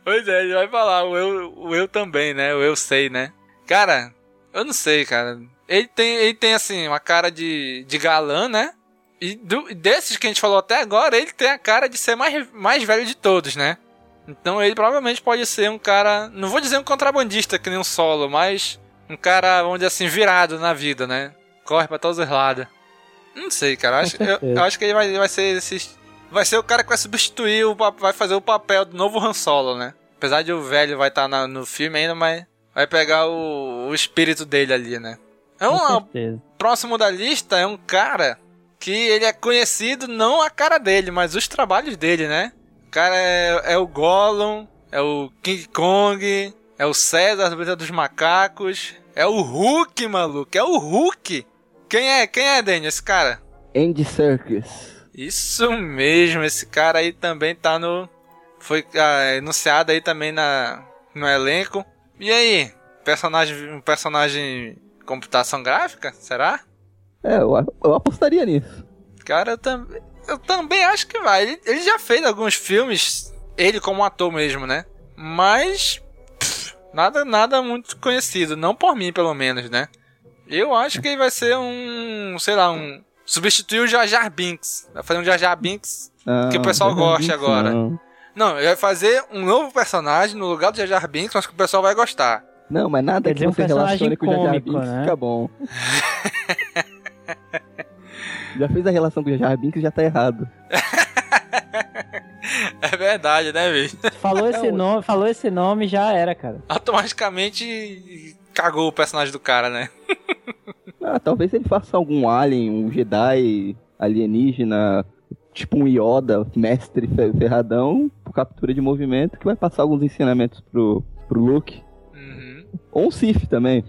Pois é, ele vai falar o eu, o eu também, né? O eu sei, né? Cara, eu não sei, cara. Ele tem, ele tem assim, uma cara de, de galã, né? E do- desses que a gente falou até agora, ele tem a cara de ser mais, mais velho de todos, né? Então ele provavelmente pode ser um cara. Não vou dizer um contrabandista que nem um solo, mas um cara, vamos dizer assim, virado na vida, né? Corre pra todos os lados. Não sei, cara. Eu acho, eu, eu acho que ele vai, vai ser esse. Vai ser o cara que vai substituir, o, vai fazer o papel do novo Han Solo, né? Apesar de o velho vai estar no filme ainda, mas vai pegar o, o espírito dele ali, né? É um, próximo da lista é um cara que ele é conhecido não a cara dele, mas os trabalhos dele, né? O cara é, é o Gollum, é o King Kong, é o César do dos Macacos, é o Hulk, maluco, é o Hulk. Quem é, quem é, Daniel, esse cara? Andy Serkis. Isso mesmo, esse cara aí também tá no. Foi ah, anunciado aí também na, no elenco. E aí? Personagem, um personagem computação gráfica? Será? É, eu, eu apostaria nisso. Cara, eu, tam, eu também acho que vai. Ele, ele já fez alguns filmes, ele como ator mesmo, né? Mas. pff, nada, nada muito conhecido. Não por mim, pelo menos, né? Eu acho que ele vai ser um. Sei lá, um. Substituir o Jar Jar Binks. Vai fazer um Jar Jar Binks Ah, que o pessoal goste agora. Não. Não, ele vai fazer um novo personagem no lugar do Jar Jar Binks, mas que o pessoal vai gostar. Não, mas nada Quer que um você personagem relacione com o Jar Jar cômico, Binks né? fica bom. <laughs> já fez a relação com o Jar Binks já tá errado. <laughs> É verdade, né, bicho? Falou esse nome, falou esse nome já era, cara. Automaticamente cagou o personagem do cara, né? Ah, talvez ele faça algum alien, um Jedi alienígena, tipo um Yoda, mestre fe- ferradão, por captura de movimento, que vai passar alguns ensinamentos pro, pro Luke. Uhum. Ou um Sith também.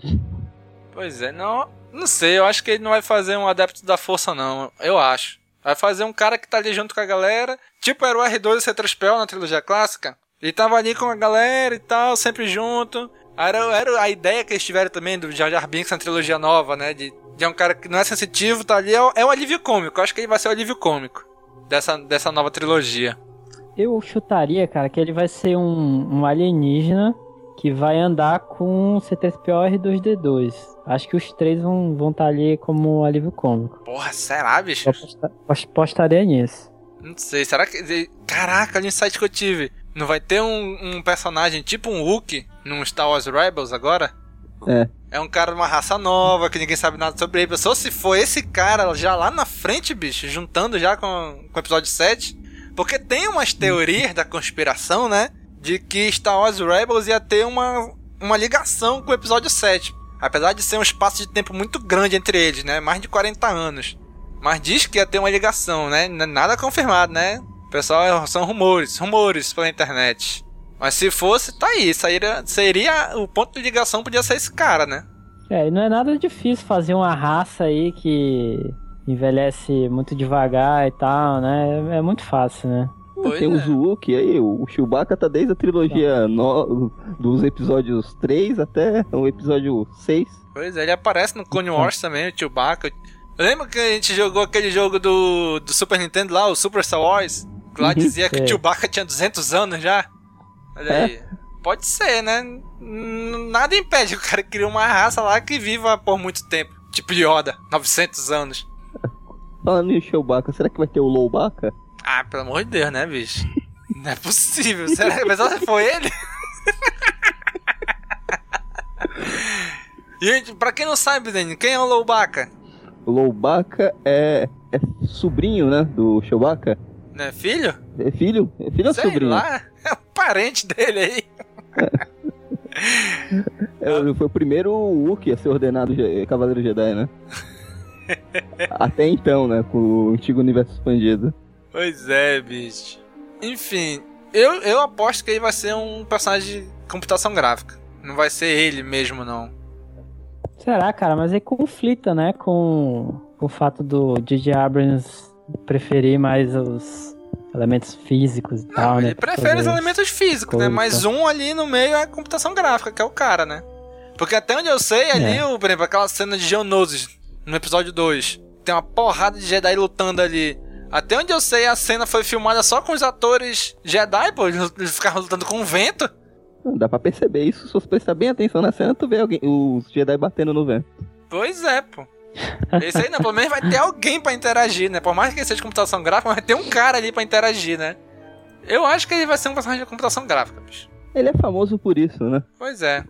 Pois é, não. Não sei, eu acho que ele não vai fazer um adepto da força, não. Eu acho. Vai fazer um cara que tá ali junto com a galera. Tipo era o R2 e o C3PO na trilogia clássica. Ele tava ali com a galera e tal, sempre junto. Era, era a ideia que eles tiveram também do Jar Jar Binks na trilogia nova, né? De, de um cara que não é sensitivo, tá ali. É, é o alívio cômico. Eu acho que ele vai ser o alívio cômico dessa, dessa nova trilogia. Eu chutaria, cara, que ele vai ser um, um alienígena que vai andar com o C3PO e R2D2. Acho que os três vão estar vão tá ali como alívio cômico. Porra, será, bicho? Eu aposta- apostaria nisso. Não sei, será que. Caraca, olha o insight que eu tive. Não vai ter um, um personagem tipo um Hulk num Star Wars Rebels agora? É. É um cara de uma raça nova, que ninguém sabe nada sobre ele. Só se for esse cara já lá na frente, bicho, juntando já com, com o episódio 7. Porque tem umas teorias da conspiração, né? De que Star Wars Rebels ia ter uma, uma ligação com o episódio 7. Apesar de ser um espaço de tempo muito grande entre eles, né? Mais de 40 anos. Mas diz que ia ter uma ligação, né? Nada confirmado, né? Pessoal, são rumores, rumores pela internet. Mas se fosse, tá aí. Seria, seria o ponto de ligação podia ser esse cara, né? É, e não é nada difícil fazer uma raça aí que envelhece muito devagar e tal, né? É, é muito fácil, né? Pois tem é. o Zuuk aí, o Chewbacca tá desde a trilogia no, dos episódios 3 até o episódio 6. Pois é, ele aparece no Clone Wars também, o Chewbacca. Lembra que a gente jogou aquele jogo do, do Super Nintendo lá, o Super Star Wars? Que lá uhum, dizia que o Chewbacca tinha 200 anos já. Olha é. aí. Pode ser, né? Nada impede <laughs> o cara criar uma raça lá que viva por muito tempo. Tipo Yoda, 900 anos. Falando em Chewbacca, será que vai ter o Lowbacca? Ah, pelo amor de Deus, né, bicho? Não é possível. Será que se foi ele? <laughs> Gente, pra quem não sabe, Dani, quem é o Lowbacca? O Lowbacca é, é sobrinho, né, do Chewbacca. Não é filho? É filho? É filho Sei ou sobrinho? lá, é o parente dele aí. <laughs> é, foi o primeiro Wookiee a ser ordenado Cavaleiro Jedi, né? <laughs> Até então, né, com o antigo universo expandido. Pois é, bicho. Enfim, eu, eu aposto que ele vai ser um personagem de computação gráfica. Não vai ser ele mesmo, não. Será, cara? Mas aí conflita, né? Com, com o fato do J.J. Abrams preferir mais os elementos físicos e não, tal, ele né? prefere os elementos físicos, né? Mas um ali no meio é computação gráfica, que é o cara, né? Porque até onde eu sei, ali, é. o, por exemplo, aquela cena de Geonosis no episódio 2. Tem uma porrada de Jedi lutando ali. Até onde eu sei, a cena foi filmada só com os atores Jedi, pô. Eles ficaram lutando com o vento. Dá pra perceber isso. Se você prestar bem atenção na cena, tu vê alguém, os Jedi batendo no vento. Pois é, pô. Esse aí, né? Pelo menos vai ter alguém pra interagir, né? Por mais que seja computação gráfica, vai ter um cara ali pra interagir, né? Eu acho que ele vai ser um personagem de computação gráfica, bicho. Ele é famoso por isso, né? Pois é.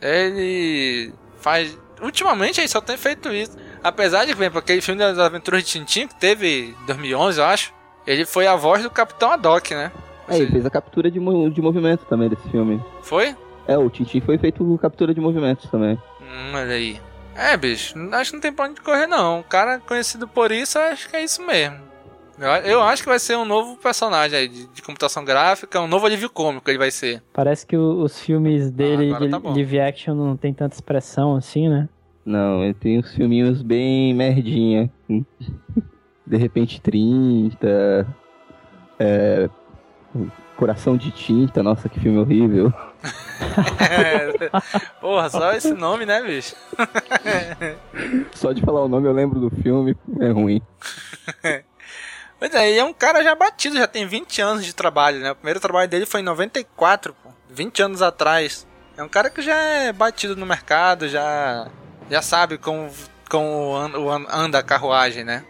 Ele faz. Ultimamente ele só tem feito isso. Apesar de, por exemplo, aquele filme das aventuras de Tintin que teve em 2011, eu acho, ele foi a voz do Capitão Haddock, né? É, ele fez a captura de, de movimento também desse filme. Foi? É, o Tintin foi feito captura de movimentos também. Hum, olha aí. É, bicho, acho que não tem pra onde correr, não. O cara conhecido por isso, acho que é isso mesmo. Eu, eu acho que vai ser um novo personagem aí de, de, computação gráfica, um novo alívio cômico ele vai ser. Parece que os filmes dele ah, de tá live action não tem tanta expressão assim, né? Não, ele tem uns filminhos bem merdinha. De repente 30. É, Coração de Tinta, nossa, que filme horrível. <laughs> porra, só esse nome, né, bicho? só de falar o nome eu lembro do filme, é ruim. Pois é, ele é um cara já batido, já tem 20 anos de trabalho, né? O primeiro trabalho dele foi em 94, pô, 20 anos atrás. É um cara que já é batido no mercado, já já sabe como, como anda a carruagem, né?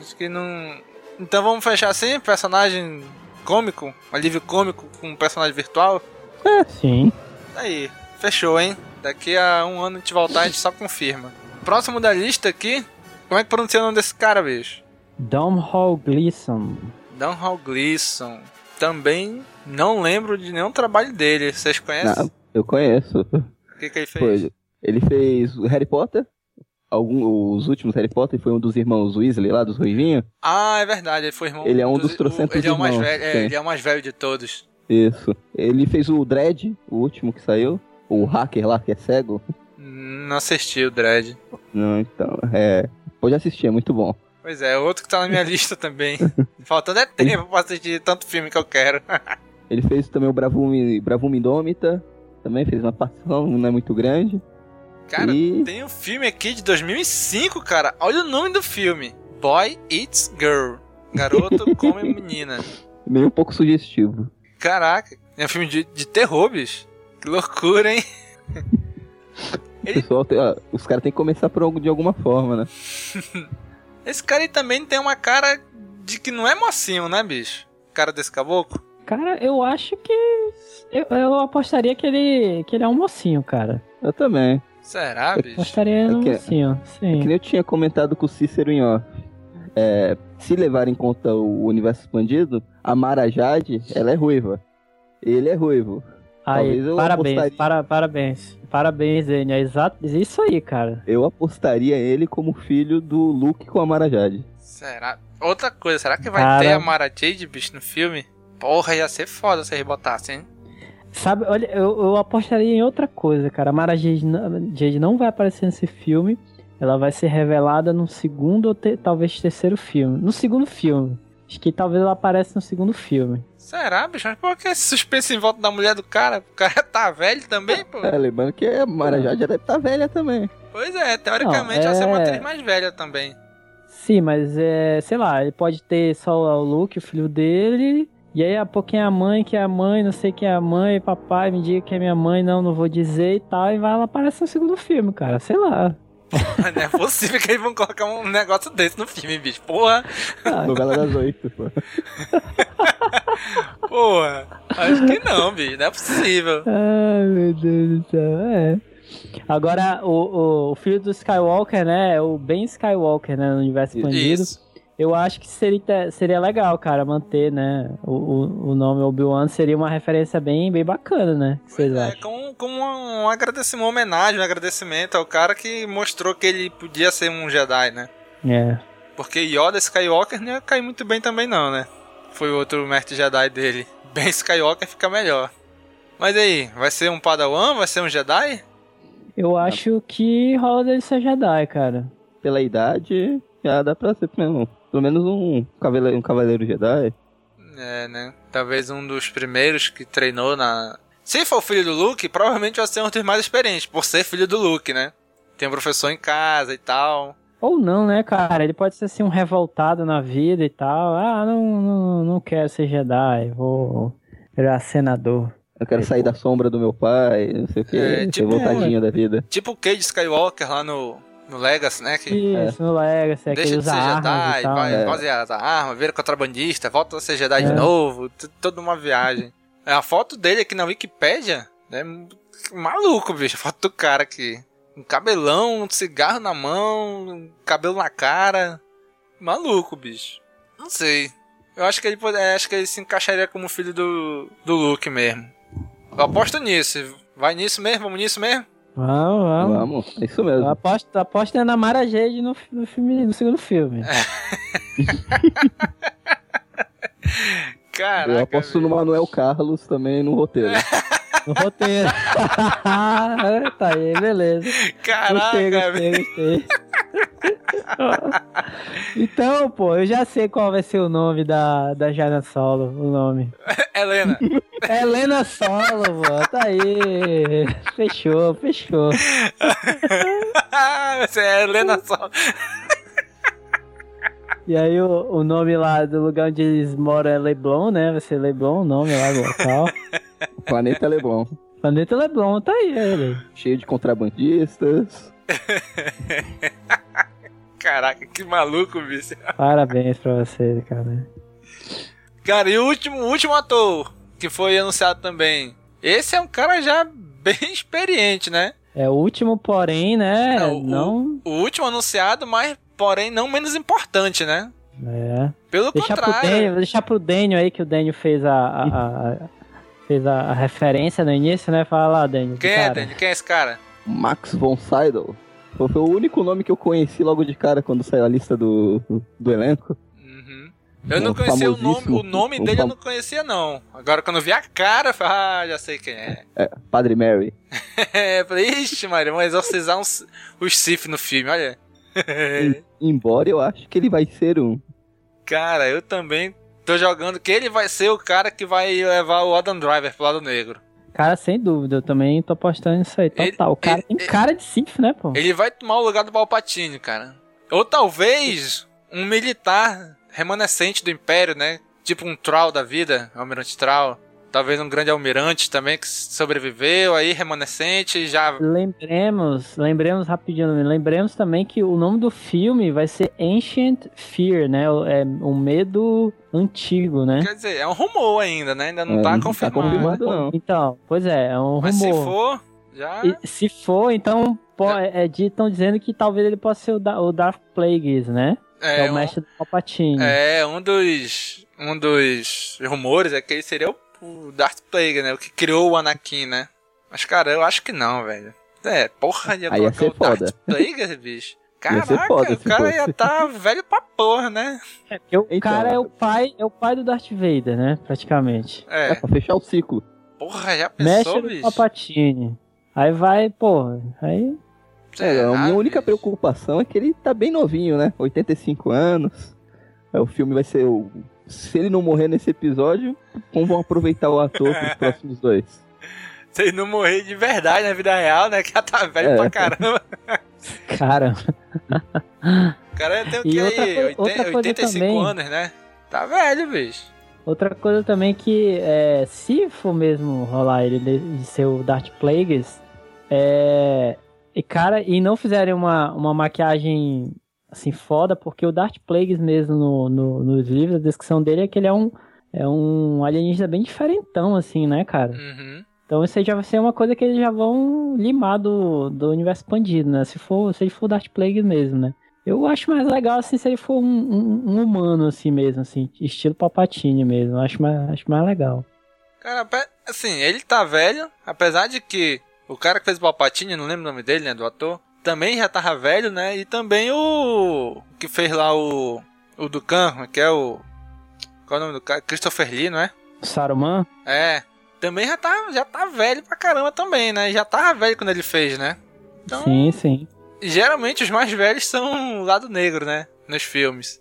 Acho que não. Então vamos fechar assim, personagem cômico, um alívio cômico com um personagem virtual? É, sim. Aí, fechou, hein? Daqui a um ano a gente voltar, a gente só confirma. Próximo da lista aqui, como é que pronuncia o nome desse cara, bicho? Domhnall Gleeson. Domhnall Gleeson. Também não lembro de nenhum trabalho dele. Vocês conhecem? Não, eu conheço. O que, que ele fez? Foi, ele fez Harry Potter, algum, os últimos Harry Potter foi um dos irmãos Weasley lá, dos Ruivinhos. Ah, é verdade, ele foi irmão. Ele é um dos, dos trocentos ele é o mais velho, é, ele é o mais velho de todos. Isso. Ele fez o Dread, o último que saiu. O hacker lá, que é cego. Não assisti o Dread. Não, então, é... Pode assistir, é muito bom. Pois é, outro que tá na minha <laughs> lista também. <laughs> Faltando é tempo pra assistir tanto filme que eu quero. <laughs> ele fez também o Bravume Indômita. Também fez uma participação, não é muito grande. Cara, e... tem um filme aqui de 2005, cara. Olha o nome do filme: Boy Eats Girl. Garoto <laughs> come menina. Meio um pouco sugestivo. Caraca, é um filme de, de terror, bicho. Que loucura, hein? <laughs> Ele... Pessoal, os caras têm que começar por algo de alguma forma, né? <laughs> Esse cara aí também tem uma cara de que não é mocinho, né, bicho? Cara desse caboclo. Cara, eu acho que. Eu, eu apostaria que ele, que ele é um mocinho, cara. Eu também. Será, Eu bicho? apostaria no É que- mocinho, É sim. que nem eu tinha comentado com o Cícero em off. É, se levar em conta o universo expandido, a Mara Jade, ela é ruiva. Ele é ruivo. Aí, eu parabéns, apostaria- para, parabéns. Parabéns, Enio. É exato, isso aí, cara. Eu apostaria ele como filho do Luke com a Mara Jade. Será? Outra coisa, será que vai Cara. ter a Mara Jade, bicho, no filme? Porra, ia ser foda se eles botassem, hein? Sabe, olha, eu, eu apostaria em outra coisa, cara. A Mara Jade não, Jade não vai aparecer nesse filme. Ela vai ser revelada no segundo ou te- talvez terceiro filme. No segundo filme. Acho que talvez ela apareça no segundo filme. Será, bicho? Mas por que esse suspense em volta da mulher do cara? O cara <laughs> tá velho também, pô? É, lembrando que a Mara Jade já deve estar velha também. Pois é, teoricamente Não, ela é uma é- atriz mais velha também. Sim, mas é, sei lá, ele pode ter só o Luke, o filho dele, e aí a pouquinho a mãe, que é a mãe, não sei quem é a mãe, papai, me diga que é minha mãe, não, não vou dizer e tal, e vai ela aparece no segundo filme, cara, sei lá. Mas <laughs> não é possível que eles vão colocar um negócio desse no filme, bicho. Porra, Novela das oito, pô. <laughs> porra. Acho que não, bicho. Não é possível. Ai, meu Deus do céu, é. Agora, o, o, o filho do Skywalker, né, é o Ben Skywalker, né, no universo expandido. Isso. Eu acho que seria, seria legal, cara, manter, né, o, o, o nome Obi-Wan seria uma referência bem, bem bacana, né, que vocês É, acham? como, como um, agradecimento, uma homenagem, um agradecimento ao cara que mostrou que ele podia ser um Jedi, né? É. Porque Yoda Skywalker não ia cair muito bem também não, né? Foi o outro mestre Jedi dele. <laughs> Ben Skywalker fica melhor. Mas aí, vai ser um Padawan? Vai ser um Jedi? Eu acho que rola dele ser Jedi, cara. Pela idade, já dá pra ser pelo, pelo menos um cavaleiro, um cavaleiro Jedi. É, né? Talvez um dos primeiros que treinou na. Se for o filho do Luke, provavelmente vai ser um dos mais experientes, por ser filho do Luke, né? Tem um professor em casa e tal. Ou não, né, cara? Ele pode ser assim um revoltado na vida e tal. Ah, não, não, não quero ser Jedi, vou virar senador. Eu quero sair da sombra do meu pai, não sei o que, É, ser tipo- voltadinho da vida. Tipo o Cade Skywalker lá no, no Legacy, né? Que Isso, no Legacy, é deixa de ser Jedi, tal. vai, É. vai as armas, vira contrabandista, volta a ser Jedi É. de novo, toda uma viagem. É, A foto dele aqui na Wikipédia é maluco, bicho. A foto do cara aqui. Um cabelão, um cigarro na mão, um cabelo na cara. Maluco, bicho. Não sei. Eu acho que ele pode, é, acho que ele se encaixaria como filho do, do Luke mesmo. Eu aposto nisso. Vai nisso mesmo? Vamos nisso mesmo? Vamos, vamos. Vamos, é isso mesmo. Eu aposto, aposto na Mara Jade no, no, filme, no segundo filme. <laughs> Caraca. Eu aposto no Manuel Carlos também no roteiro. <laughs> No roteiro. <laughs> tá aí, beleza. Caraca, Gostei, gostei, gostei. <laughs> então, pô, eu já sei qual vai ser o nome da, da Jana Solo, o nome. <laughs> Helena. <laughs> Helena Solo, pô, tá aí. Fechou, fechou. Você é Helena só. E aí o, o nome lá do lugar onde eles moram é Leblon, né? Vai ser Leblon o nome lá do local. Planeta Leblon. Planeta Leblon, tá aí ele. Cheio de contrabandistas. Caraca, que maluco, bicho. Parabéns pra você, cara. Cara, e o último, o último ator que foi anunciado também. Esse é um cara já <laughs> bem experiente, né? É o último, porém, né? Não, Não. O último anunciado, mas porém não menos importante, né? É. Pelo Deixa pro, contrário. Daniel, deixar pro Daniel aí, que o Daniel fez a, a- a- fez a, a referência no início, né? Fala lá, Daniel. Quem é. Daniel? Quem é esse cara? Max von Sydow. Foi foi o único nome que eu conheci logo de cara quando saiu a lista do, do elenco. Eu não conhecia o nome, o nome dele eu fam- não conhecia não. Agora quando eu vi a cara, eu falei, ah, já sei quem é. É, Padre Mary. É, <laughs> eu falei, ixi, Maria, vão exorcizar uns, os Sith no filme, olha. Em- Embora eu acho que ele vai ser um. Cara, eu também tô jogando que ele vai ser o cara que vai levar o Adam Driver pro lado negro. Cara, sem dúvida, eu também tô apostando nisso aí, total. o cara tem cara de Sith, né, pô? Ele vai tomar o lugar do Palpatine, cara. Ou talvez um militar remanescente do Império, né? Tipo um Troll da vida, Almirante Troll. Talvez um grande almirante também que sobreviveu aí, remanescente, já... Lembremos, lembremos rapidinho, lembremos também que o nome do filme vai ser Ancient Fear, né? É um medo antigo, né? Quer dizer, é um rumor ainda, né? Ainda não É, tá não tá confirmado. confirmado, não. Então, pois é, é um Mas se rumor. for, já... E se for, então, pô, é, estão dizendo que talvez ele possa ser o, da, o Darth Plagueis, né? que é o um- mestre do Palpatine. É, um dos. Um dos rumores é que ele seria o, o Darth Plague, né? O que criou o Anakin, né? Mas, cara, eu acho que não, velho. É, porra, ia Aí ia colocar o Darth foda. <laughs> Plague, bicho. Caraca, foda o cara ia tá velho pra porra, né? É, o Então. cara é o pai, é o pai do Darth Vader, né? Praticamente. É É, pra fechar o ciclo. porra, já pensou, do bicho? Palpatine. Aí vai, porra, aí É, a minha única preocupação é que ele tá bem novinho, né? 85 anos. É, o filme vai ser o. Se ele não morrer nesse episódio, como vão aproveitar o ator pros próximos dois? <laughs> Se ele não morrer de verdade na vida real, né? Que já tá velho É. pra caramba. <laughs> Cara, O cara tem o que outra aí? coi- 80, outra coisa 85 também. anos, né? Tá velho, bicho. outra coisa também que é, se for mesmo rolar ele de de ser o Darth Plagueis, é, e cara, e não fizerem uma, uma maquiagem assim foda, porque o Darth Plagueis mesmo no, no, nos livros, a descrição dele é que ele é um é um alienígena bem diferentão assim, né, cara? Uhum. Então isso aí já vai ser uma coisa que eles já vão limar do, do universo expandido, né? Se for, se ele for Darth Plagueis mesmo, né? Eu acho mais legal, assim, se ele for um, um- um humano, assim mesmo, assim, estilo Palpatine mesmo. Acho mais, acho mais legal. Cara, assim, ele tá velho, apesar de que o cara que fez o Palpatine, não lembro o nome dele, né, do ator, também já tava velho, né, e também o que fez lá o o Dukan, que é o qual é o nome do cara? Christopher Lee, não é? Saruman? É, também já tá, já tá velho pra caramba também, né, já tava velho quando ele fez, né. Então, Sim, sim. geralmente os mais velhos são o lado negro, né, nos filmes.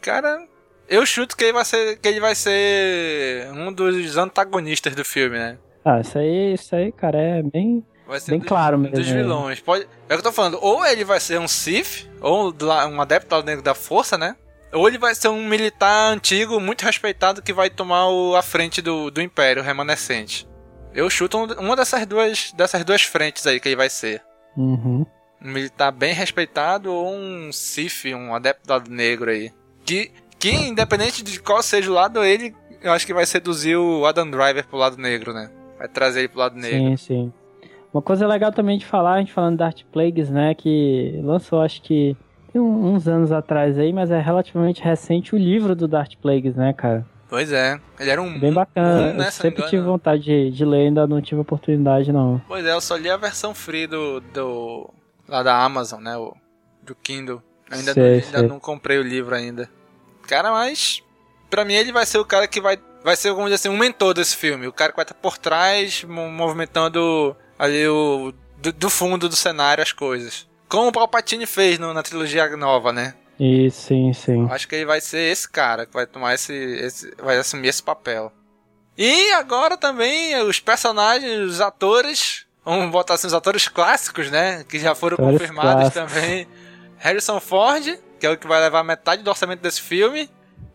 Cara, eu chuto que ele vai ser que ele vai ser um dos antagonistas do filme, né. Ah, isso aí, isso aí, cara, é bem, Vai ser bem dos- claro mesmo. dos vilões. Pode... É o que eu tô falando. Ou ele vai ser um Sith, ou um adepto ao negro da força, né? Ou ele vai ser um militar antigo, muito respeitado, que vai tomar o- a frente do, do Império remanescente. Eu chuto um- uma dessas duas, dessas duas frentes aí que ele vai ser. Uhum. Um militar bem respeitado ou um Sith, um adepto do lado negro aí. Que, que, independente de qual seja o lado, ele, eu acho que vai seduzir o Adam Driver pro lado negro, né? Vai trazer ele pro lado negro. Sim, sim. Uma coisa legal também de falar, a gente falando de Darth Plagueis, né, que lançou acho que tem uns anos atrás aí, mas é relativamente recente o livro do Darth Plagueis, né, cara? Pois é. Ele era um Bem bacana. um, né, Eu sempre tive vontade de, de ler, ainda não tive oportunidade, não. Pois é, eu só li a versão free do. do lá da Amazon, né? O, do Kindle. Ainda, Sei, não, ainda sei. não comprei o livro ainda. Cara, mas. Pra mim ele vai ser o cara que vai. Vai ser, vamos dizer assim, um mentor desse filme. O cara que vai estar por trás, mo- movimentando ali o. Do, do fundo do cenário as coisas. Como o Palpatine fez no- na trilogia nova, né? Isso, sim, sim. Acho que ele vai ser esse cara que vai tomar esse, esse vai assumir esse papel. E agora também os personagens, os atores, vamos botar assim, os atores clássicos, né, que já foram Atores confirmados clássicos. também. Harrison Ford, que é o que vai levar metade do orçamento desse filme.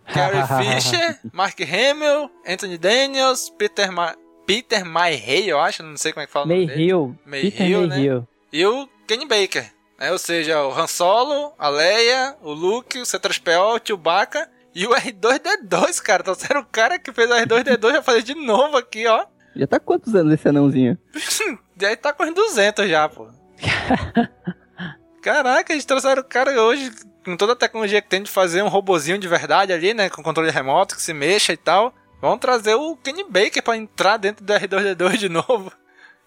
<laughs> Carrie Fisher, Mark Hamill, Anthony Daniels, Peter Ma Peter Mayhew, eu acho, não sei como é que fala. Mayhew. Mayhew, né? Mayhew. E o Kenny Baker, né? Ou seja, o Han Solo, a Leia, o Luke, o C-3PO, o Chewbacca e o R2-D2, cara. Então, era o cara que fez o R2-D2 vai fazer de novo aqui, ó. Já tá quantos anos esse anãozinho? <laughs> E aí tá com os 200 já, pô. <laughs> Caraca, eles trouxeram o cara hoje com toda a tecnologia que tem de fazer um robozinho de verdade ali, né? Com controle remoto, que se mexa e tal. Vão trazer o Kenny Baker pra entrar dentro do R2D2 de novo.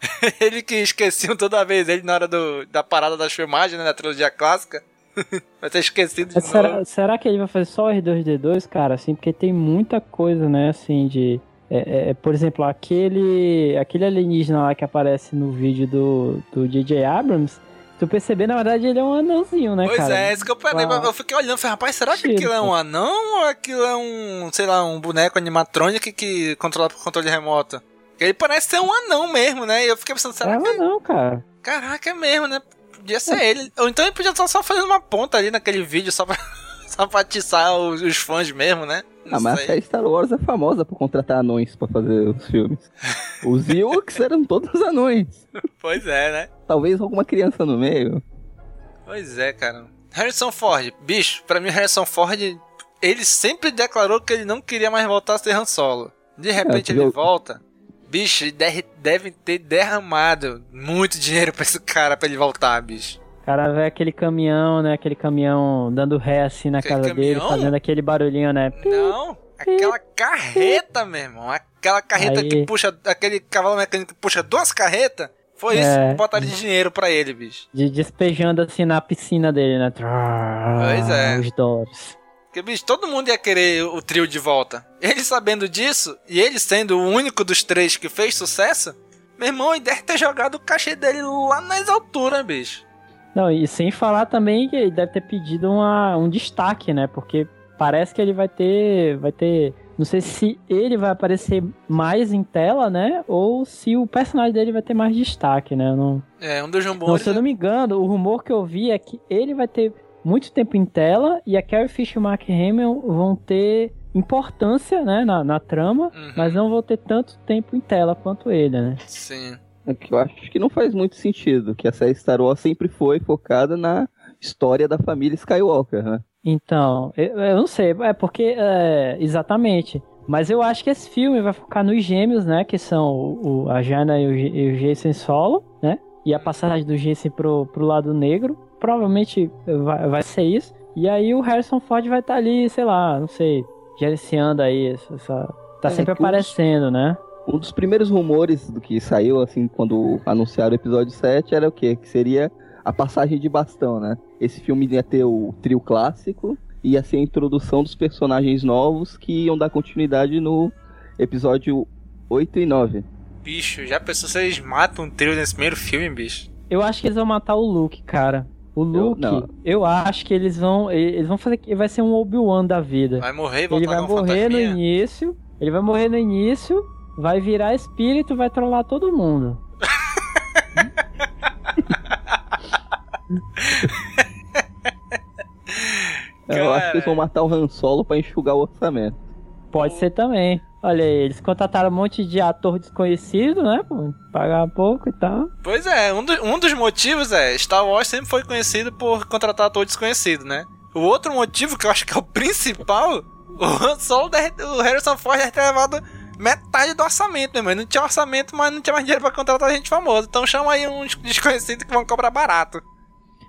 <laughs> ele que esqueciam toda vez ele na hora do, da parada das filmagens, né? Da trilogia clássica. <laughs> Vai ter esquecido de Mas novo. será, será que ele vai fazer só o R2D2, cara? Assim, porque tem muita coisa, né, assim, de. é, é, por exemplo, aquele. aquele alienígena lá que aparece no vídeo do, do J.J. Abrams. Tu perceber, na verdade, ele é um anãozinho, né, Pois cara? é, isso que eu parei. Eu fiquei olhando, falei, rapaz, será que aquilo é um anão ou aquilo é um, sei lá, um boneco animatrônico que controla por controle remoto? Porque Ele parece ser um anão mesmo, né? E eu fiquei pensando, será É que. um anão, cara. Caraca, é mesmo, né? Podia ser ele. Ou então ele podia estar só fazendo uma ponta ali naquele vídeo só pra, <laughs> só pra atiçar os, os fãs mesmo, né? Ah, mas a série Star Wars é famosa por contratar anões pra fazer os filmes. Os Ewoks <laughs> eram todos anões. Pois é, né? Talvez alguma criança no meio. Pois é, cara. Harrison Ford, bicho, pra mim Harrison Ford, ele sempre declarou que ele não queria mais voltar a ser Han Solo. De repente É, ele eu- volta. Bicho, deve ter derramado muito dinheiro pra esse cara pra ele voltar, bicho. O cara vê aquele caminhão, né? Aquele caminhão dando ré assim na Aquele casa dele, caminhão? fazendo aquele barulhinho, né? Não, aquela carreta, meu irmão. Aquela carreta Aí- que puxa, aquele cavalo mecânico que puxa duas carretas. Foi isso É. que botaram de dinheiro pra ele, bicho. De despejando assim na piscina dele, né? Pois é. Os dólares. Porque, bicho, todo mundo ia querer o trio de volta. Ele sabendo disso, e ele sendo o único dos três que fez sucesso, meu irmão, ele deve ter jogado o cachê dele lá nas alturas, bicho. Não, e sem falar também que ele deve ter pedido uma, um destaque, né? Porque parece que ele vai ter. Vai ter. Não sei se ele vai aparecer mais em tela, né? Ou se o personagem dele vai ter mais destaque, né? Eu Não, É, um dos não, rumores. se eu não me engano, o rumor que eu vi é que ele vai ter muito tempo em tela e a Carrie Fisher e o Mark Hamill vão ter importância, né, na, na trama, Uhum. mas não vão ter tanto tempo em tela quanto ele, né? Sim. É que eu acho que não faz muito sentido, que a série Star Wars sempre foi focada na história da família Skywalker, né? Então, eu, eu não sei, é porque, é, exatamente, mas eu acho que esse filme vai focar nos gêmeos, né, que são o, o- a Jana e o, e o Jason solo, né, e a passagem do Jason pro, pro lado negro, provavelmente vai, vai ser isso, e aí o Harrison Ford vai estar ali, sei lá, não sei, gerenciando aí, essa, essa- tá É, sempre que os- aparecendo, né. Um dos primeiros rumores do que saiu, assim, quando anunciaram o episódio 7, era o quê? Que seria a passagem de bastão, né? Esse filme ia ter o trio clássico, ia ser a introdução dos personagens novos que iam dar continuidade no episódio 8 e 9. Bicho, já pensou se eles matam um trio nesse primeiro filme, bicho? Eu acho que eles vão matar o Luke, cara. O Luke, eu, não. acho que eles vão. Eles vão fazer que vai ser um Obi-Wan da vida. Vai morrer e voltar Ele vai morrer no fantasminha? início. Ele vai morrer no início, vai virar espírito, vai trollar todo mundo. Eu acho que eles vão matar o Han Solo pra enxugar o orçamento. Pode ser também. Olha aí, eles contrataram um monte de ator desconhecido, né? Pô, pagar pouco e tal. Pois é, um, do- um dos motivos é Star Wars sempre foi conhecido por contratar ator desconhecido, né? O outro motivo, que eu acho que é o principal, <laughs> o Han Solo, deve- o Harrison Ford deve ter levado metade do orçamento, meu irmão. Não tinha orçamento, mas não tinha mais dinheiro pra contratar gente famosa. Então chama aí uns desconhecidos que vão cobrar barato.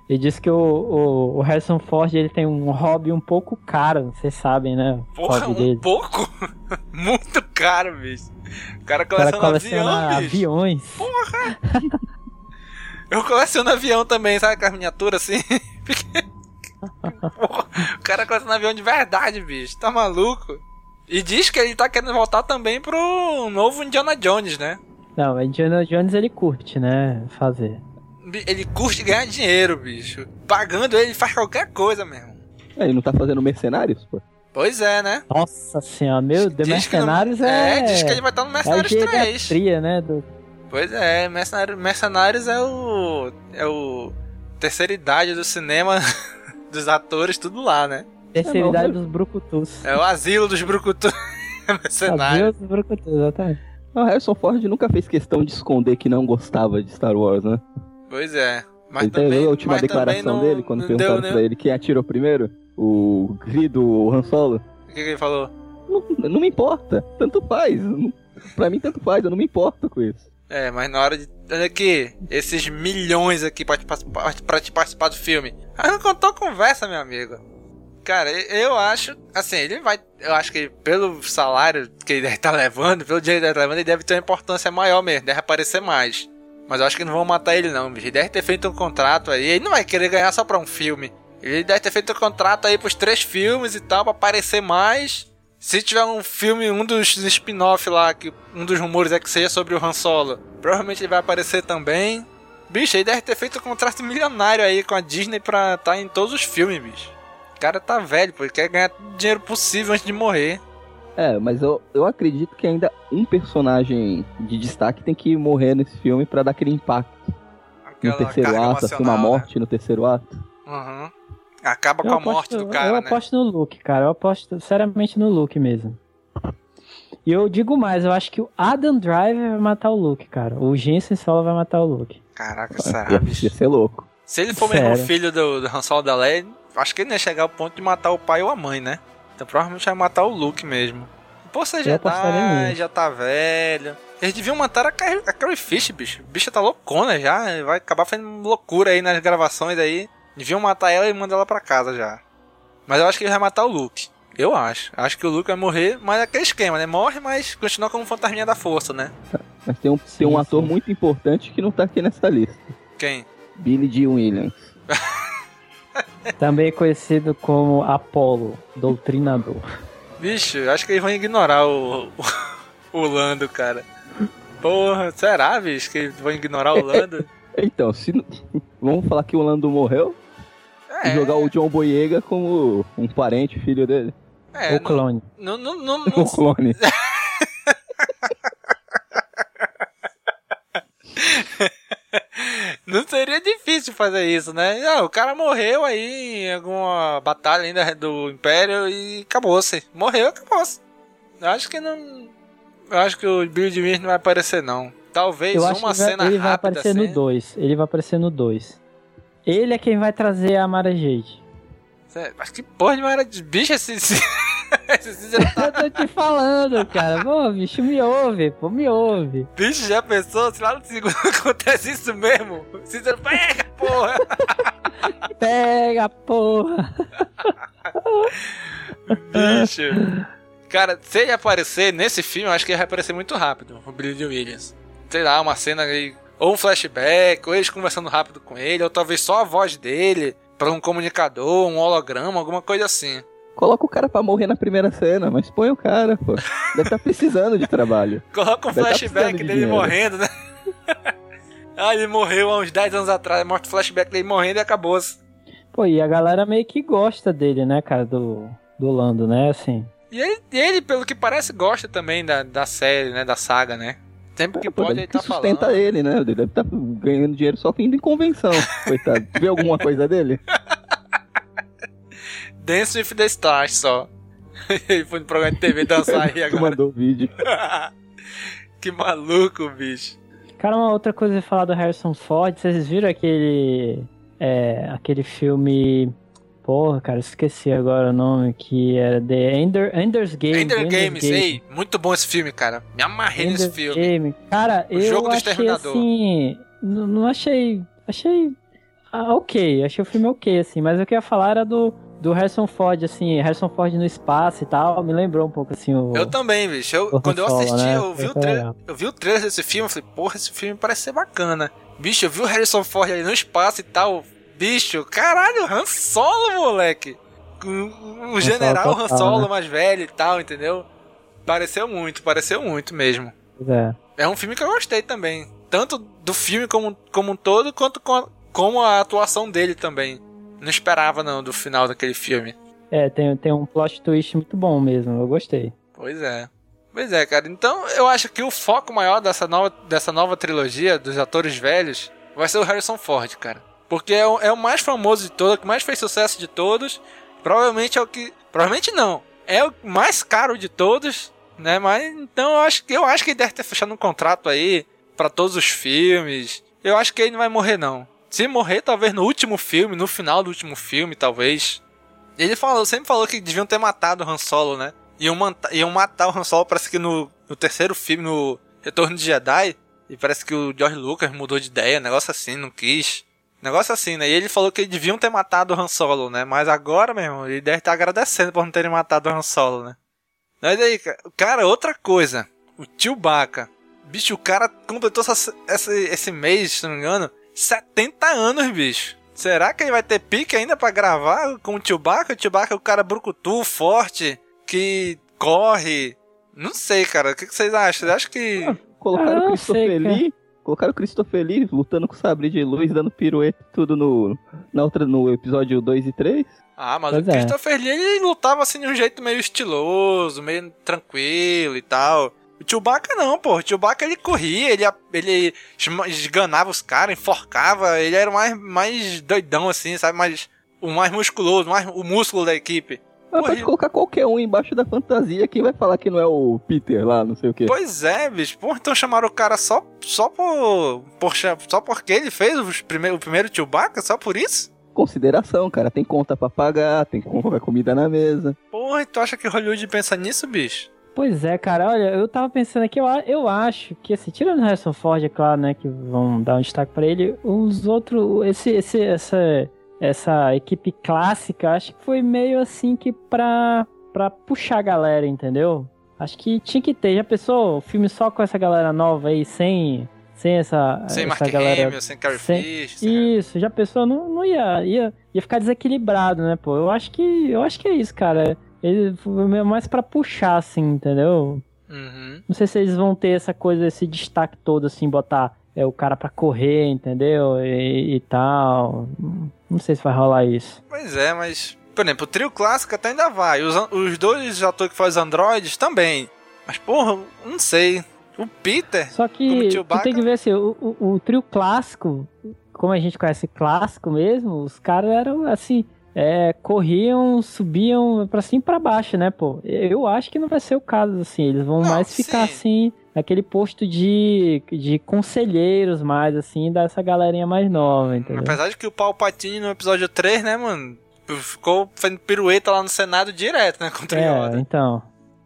Ele disse que o, o, o Harrison Ford ele tem um hobby um pouco caro, vocês sabem, né? Porra, um dele. pouco? <laughs> Muito caro, bicho. O cara O cara coleciona, coleciona avião, bicho. aviões. Eu coleciono avião também, sabe? Com as miniaturas assim. <laughs> Porra, o cara coleciona avião de verdade, bicho. Tá maluco? E diz que ele tá querendo voltar também pro novo Indiana Jones, né? Não, o Indiana Jones ele curte, né? Fazer. Ele curte ganhar dinheiro, bicho. Pagando ele, faz qualquer coisa mesmo. É, Ele não tá fazendo mercenários, pô? Pois é, né? Nossa senhora, meu Deus, Diz que não- Mercenários é, é. diz que ele vai estar no Mercenários é a 3. geriatria, né? Do... Pois é, Mercenários, Mercenários é o. É o. Terceira idade do cinema, <laughs> dos atores, tudo lá, né? Terceira É, idade dos brucutus. É o asilo dos brucutus. <laughs> Mercenários. Adeus dos brucutus, exatamente. O Harrison Ford nunca fez questão de esconder que não gostava de Star Wars, né? Pois é. Mas Ele também, a última mas declaração não- dele, quando perguntaram deu, pra né? ele quem atirou primeiro? O querido Han Solo? O que, que ele falou? Não, não me importa, tanto faz. Não- Pra mim, tanto faz, eu não me importo com isso. É, mas na hora de. Olha aqui, esses milhões aqui pra te, participar- pra te participar do filme. Ah, não contou conversa, meu amigo. Cara, eu acho. Assim, ele vai. Eu acho que pelo salário que ele deve estar levando, pelo dinheiro que ele deve estar levando, ele deve ter uma importância maior mesmo, deve aparecer mais. Mas eu acho que não vão matar ele, não, bicho. Ele deve ter feito um contrato aí. Ele não vai querer ganhar só pra um filme. Ele deve ter feito um contrato aí pros três filmes e tal, pra aparecer mais. Se tiver um filme, um dos spin-off lá, que um dos rumores é que seja sobre o Han Solo, provavelmente ele vai aparecer também. Bicho, ele deve ter feito um contrato milionário aí com a Disney pra estar em todos os filmes, bicho. O cara tá velho, pô, ele quer ganhar todo o dinheiro possível antes de morrer. É, mas eu, eu acredito que ainda um personagem de destaque tem que morrer nesse filme pra dar aquele impacto. Aquela no terceiro ato, assim, uma né? morte no terceiro ato. Uhum. Acaba com Eu a morte aposto- do cara, Eu né? aposto no Luke, cara. Eu aposto seriamente no Luke mesmo. E eu digo mais, eu acho que o Adam Driver vai matar o Luke, cara. O Jensen Solo vai matar o Luke. Caraca, será, Ia, bicho? ia ser louco. Se ele for mesmo Sério. filho do, do Han Solo da Leia, acho que ele não ia chegar ao ponto de matar o pai ou a mãe, né? Então provavelmente vai matar o Luke mesmo. Pô, você já tá, já tá velho. Eles deviam matar a Carrie, a Carrie Fisher, bicho. A bicha tá loucona já. Vai acabar fazendo loucura aí nas gravações aí. Deviam matar ela e mandar ela pra casa já. Mas eu acho que ele vai matar o Luke. Eu acho. Acho que o Luke vai morrer, mas é aquele esquema, né? Morre, mas continua como fantasminha da força, né? Mas tem um, tem um ator muito importante que não tá aqui nessa lista. Quem? Billy D. Williams. <laughs> Também conhecido como Apollo, Doutrinador. Bicho, eu acho que eles vão ignorar o, o, o Lando, cara. Porra, será, bicho, que eles vão ignorar o Lando? <laughs> Então, se não- vamos falar que o Lando morreu É. e jogar o John Boyega como um parente, filho dele. É, o clone. Não, não, não, <laughs> O não, clone. <laughs> não seria difícil fazer isso, né? Ah, o cara morreu aí em alguma batalha ainda do Império e acabou-se. Morreu, acabou-se. Eu acho que não. Eu acho que o Billy de não vai aparecer, não. Talvez Eu acho uma que vai- cena ele vai rápida aparecer assim. no 2. Ele vai aparecer no 2. Ele é quem vai trazer a Mara Jade. Mas que porra de mara de bicho esse. <laughs> Eu tô te falando, cara. Pô, bicho, me ouve, pô, me ouve. bicho já pensou? Se lá no segundo <laughs> acontece isso mesmo? Cícero, pega, porra! <laughs> Pega, porra. Bicho. Cara, se ele aparecer nesse filme, eu acho que ele vai aparecer muito rápido, o Billy Williams. Sei lá, uma cena aí, ou um flashback, ou eles conversando rápido com ele, ou talvez só a voz dele, pra um comunicador, um holograma, alguma coisa assim. Coloca o cara pra morrer na primeira cena, mas põe o cara, pô. Deve estar precisando de trabalho. <laughs> Coloca um Deve tá flashback precisando de dele dinheiro. morrendo, né? <laughs> ah, ele morreu há uns 10 anos atrás, mostra o flashback dele morrendo e acabou-se. Pô, e a galera meio que gosta dele, né, cara, do, do Lando, né, assim. E ele, ele, pelo que parece, gosta também da, da série, né? Da saga, né? Sempre que Pô, pode, ele que tá falando. sustenta ele, né? Ele deve estar ganhando dinheiro só indo em convenção. <laughs> Coitado. Vê alguma coisa dele? Dance with the Stars só. <laughs> ele foi no programa de TV dançar aí <laughs> Tu agora. mandou o vídeo. <laughs> que maluco, bicho. Cara, uma outra coisa a falar do Harrison Ford, vocês viram aquele. É, aquele filme. Porra, cara, esqueci agora o nome, que era The Ender, Ender's Game. Ender Ender's Games, Game. ei, muito bom esse filme, cara. Me amarrei nesse filme. Game. Cara, O eu jogo do achei Exterminador. assim. Não, não achei. Achei. ah, ok, achei o filme ok, assim, mas o que eu ia falar era do, do Harrison Ford, assim, Harrison Ford no espaço e tal, me lembrou um pouco assim o. Eu também, bicho. Eu- o quando eu Han assisti, né? eu, vi o Foi tra- legal. eu vi o trailer desse filme, eu falei, porra, esse filme parece ser bacana. Bicho, eu vi o Harrison Ford ali no espaço e tal. Bicho, caralho, Han Solo, moleque. O, o general Han total, Solo né? mais velho e tal, entendeu? Pareceu muito, pareceu muito mesmo. É. É um filme que eu gostei também. Tanto do filme como, como um todo, quanto com- como a atuação dele também. Não esperava, não, do final daquele filme. É, tem, tem um plot twist muito bom mesmo, eu gostei. Pois é. Pois é, cara. Então eu acho que o foco maior dessa nova, dessa nova trilogia dos atores velhos vai ser o Harrison Ford, cara. Porque é o, é o mais famoso de todos, o que mais fez sucesso de todos. Provavelmente é o que. Provavelmente não. É o mais caro de todos, né? Mas então eu acho, que- eu acho que ele deve ter fechado um contrato aí pra todos os filmes. Eu acho que ele não vai morrer, não. Se morrer, talvez no último filme, no final do último filme, talvez. Ele falou, sempre falou que deviam ter matado o Han Solo, né? Iam, iam matar o Han Solo, parece que no, no terceiro filme, no Retorno de Jedi. E parece que o George Lucas mudou de ideia, negócio assim, não quis. Negócio assim, né? E ele falou que deviam ter matado o Han Solo, né? Mas agora, meu irmão, ele deve estar agradecendo por não terem matado o Han Solo, né? Mas aí, ca- cara, outra coisa. O tio Baca. Bicho, o cara completou essa- esse mês, se não me engano, 70 anos, bicho. Será que ele vai ter pique ainda pra gravar com o Chewbacca? O Chewbacca é o cara brucutu, forte, que corre. Não sei, cara. O que vocês acham? Vocês acham que... Colocaram Ah, o não sei, Christopher. Lee. Colocaram o Christopher Lee lutando com o sabre de luz, dando pirueta e tudo no, na outra, no episódio 2 e 3. Ah, mas Pois o é. Christopher Lee, ele lutava assim de um jeito meio estiloso, meio tranquilo e tal. O Chewbacca não, pô. O Chewbacca ele corria, ele, ele esganava os caras, enforcava. Ele era mais, mais doidão assim, sabe? Mais, o mais musculoso, o, mais, o músculo da equipe. Ah, pode colocar qualquer um embaixo da fantasia, quem vai falar que não é o Peter lá, não sei o quê. Pois é, bicho. Porra, então chamaram o cara só, só por, por. Só porque ele fez o primeiro, o primeiro Chewbacca? Só por isso? Consideração, cara. Tem conta pra pagar, tem que comida na mesa. Porra, e tu acha que Hollywood pensa nisso, bicho? Pois é, cara, olha, eu tava pensando aqui, eu, eu acho que, assim, tirando o Harrison Ford, é claro, né, que vão dar um destaque pra ele, os outros, esse, esse, essa, essa equipe clássica, acho que foi meio assim que pra, pra puxar a galera, entendeu? Acho que tinha que ter, já pensou, o filme só com essa galera nova aí, sem, sem essa, sem essa Mark galera... Hamill, sem Carrie sem, Fish. Sem... Isso, já pensou, não, não ia, ia, ia ficar desequilibrado, né, pô? Eu acho que, eu acho que é isso, cara. Ele foi mais pra puxar, assim, entendeu? Uhum. Não sei se eles vão ter essa coisa, esse destaque todo, assim, botar é, o cara pra correr, entendeu? E, e tal. Não sei se vai rolar isso. Pois é, mas. Por exemplo, o trio clássico até ainda vai. Os, os dois atores que fazem androides também. Mas, porra, não sei. O Peter. Só que tu tem que ver assim, o, o, o trio clássico, como a gente conhece clássico mesmo, os caras eram assim é, corriam, subiam pra cima e pra baixo, né, pô? Eu acho que não vai ser o caso, assim. Eles vão não, mais sim. ficar, assim, naquele posto de, de conselheiros mais, assim, dessa galerinha mais nova, entendeu? Apesar de que o Palpatine no episódio 3, né, mano, ficou fazendo pirueta lá no Senado direto, né, <laughs> contra é, o Yoda. então...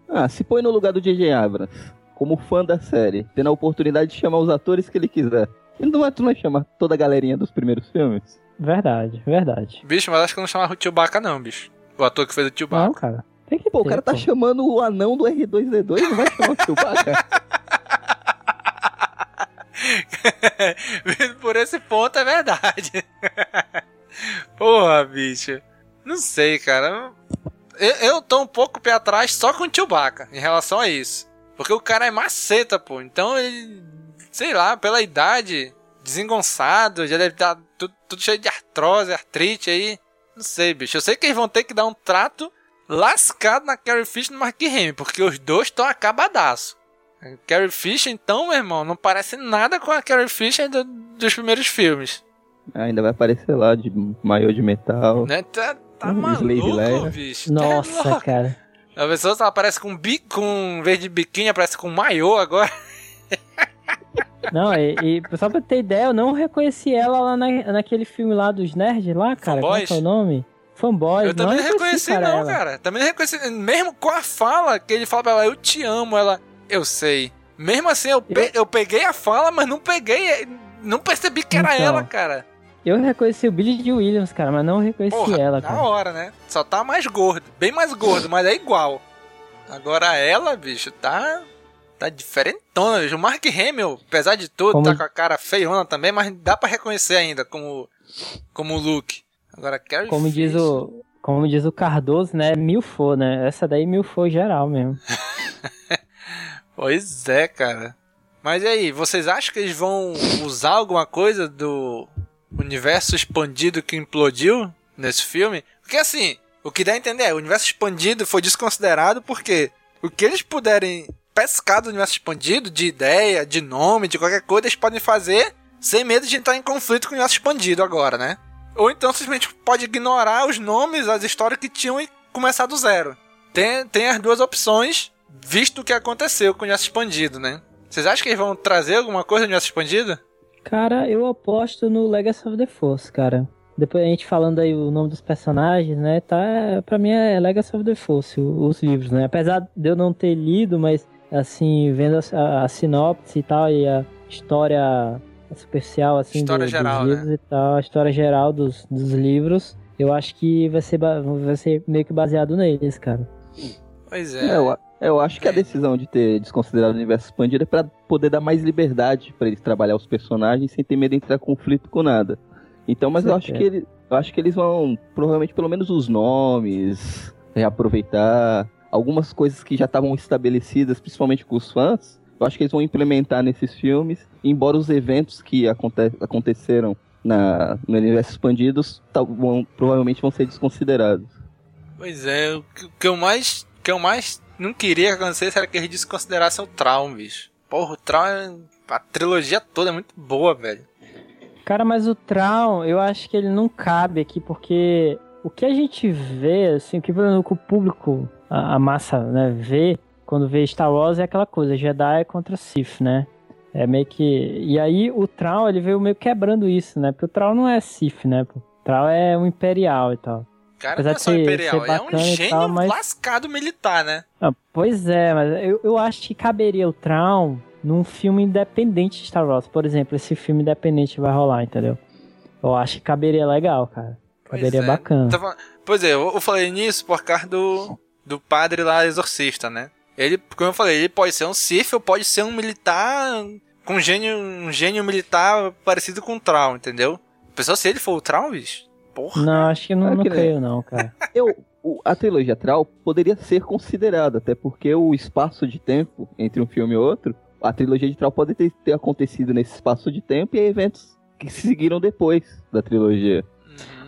Ah, se põe no lugar do J.J. Abrams, como fã da série, tendo a oportunidade de chamar os atores que ele quiser. Ele não vai, tu não vai chamar toda a galerinha dos primeiros filmes? Verdade, verdade. Bicho, mas acho que eu não chamava o Chewbacca não, bicho. O ator que fez o Chewbacca. Não, cara. Tem que Pô, ter, o cara tá pô. chamando o anão do R2D2 não vai chamar o Chewbacca? <laughs> Por esse ponto é verdade. <laughs> Porra, bicho. Não sei, cara. Eu, eu tô um pouco pé atrás só com o Chewbacca em relação a isso. Porque o cara é maceta, pô. Então ele. Sei lá, pela idade, desengonçado, já deve estar tudo, tudo cheio de artrose, artrite aí. Não sei, bicho. Eu sei que eles vão ter que dar um trato lascado na Carrie Fisher e no Mark Hamill, porque os dois estão acabadaço. A Carrie Fisher, então, meu irmão, não parece nada com a Carrie Fisher do- dos primeiros filmes. Ainda vai aparecer lá de maior de metal. Né? Tá, tá Hum, Slave maluco, bicho. Tá Nossa, cara. A pessoa ela aparece com bi, com em vez de biquíni, aparece com maiô agora. Não, e, e só pra ter ideia, eu não reconheci ela lá na, naquele filme lá dos nerds lá, cara. Como é Fanboys? que é o nome? Fanboys. Eu também não reconheci, reconheci, não, ela. cara. Também não reconheci. Mesmo com a fala que ele fala pra ela, eu te amo, ela, eu sei. Mesmo assim, eu, pe- eu peguei a fala, mas não peguei. Não percebi que era Então. ela, cara. Eu reconheci o Billy de Williams, cara, mas não reconheci Porra, ela, na cara. hora, né? Só tá mais gordo. Bem mais gordo, mas é igual. Agora ela, bicho, tá. Tá diferentona. O Mark Hamill, apesar de tudo, Como- tá com a cara feiona também, mas dá pra reconhecer ainda como. Como Luke. Agora, Carrie Como diz o. Como diz o Cardoso, né? Milfou, né? Essa daí milfou geral mesmo. <laughs> Pois é, cara. Mas e aí, vocês acham que eles vão usar alguma coisa do universo expandido que implodiu nesse filme? Porque assim, o que dá a entender é, o universo expandido foi desconsiderado porque o que eles puderem pescar do universo expandido, de ideia, de nome, de qualquer coisa, eles podem fazer sem medo de entrar em conflito com o universo expandido agora, né? Ou então simplesmente pode ignorar os nomes, as histórias que tinham e começar do zero. Tem, tem as duas opções, visto o que aconteceu com o universo expandido, né? Vocês acham que eles vão trazer alguma coisa do universo expandido? Cara, eu aposto no Legacy of the Force, cara. Depois a gente falando aí o nome dos personagens, né? Tá, pra mim é Legacy of the Force, os livros, né? Apesar de eu não ter lido, mas assim, vendo a, a- sinopse e tal, e a história superficial, assim, História do- geral, dos livros e tal, a história geral dos, dos livros, eu acho que vai ser, vai ser meio que baseado neles, cara. Pois é. É, eu, eu acho que a decisão de ter desconsiderado o universo expandido é pra poder dar mais liberdade pra eles trabalhar os personagens sem ter medo de entrar em conflito com nada. Então, mas eu acho que ele, eu acho que eles vão provavelmente pelo menos os nomes reaproveitar algumas coisas que já estavam estabelecidas, principalmente com os fãs. Eu acho que eles vão implementar nesses filmes, embora os eventos que aconte aconteceram na, no universo expandidos tal- vão- provavelmente vão ser desconsiderados. Pois é, o que, eu mais. que eu mais não queria que acontecesse era que eles desconsiderassem o Traum, bicho. Porra, o Traum é. A trilogia toda é muito boa, velho. Cara, mas o Traum, eu acho que ele não cabe aqui porque o que a gente vê, assim, o que o público, a, a massa, né, vê quando vê Star Wars é aquela coisa, Jedi contra Sith, né? É meio que. E aí o Traum, ele veio meio quebrando isso, né? Porque o Traum não é Sith, né? O Traum é um Imperial e tal. Cara, Apesar não é só ser, Imperial, é um gênio tal, mas... lascado militar, né? Ah, pois é, mas eu, eu acho que caberia o Traum num filme independente de Star Wars. Por exemplo, esse filme independente vai rolar, entendeu? Eu acho que caberia legal, cara. Caberia é. bacana. Tava... Pois é, eu falei nisso por causa do, do padre lá, exorcista, né? Ele, como eu falei, ele pode ser um Sith ou pode ser um militar com um gênio, um gênio militar parecido com o Traum, entendeu? Pessoal, se ele for o Traum, bicho, porra. Não, acho que não, não creio não, cara. <laughs> eu, a trilogia Traum poderia ser considerada, até porque o espaço de tempo entre um filme e outro, a trilogia de Traum pode ter, ter acontecido nesse espaço de tempo e eventos que se seguiram depois da trilogia.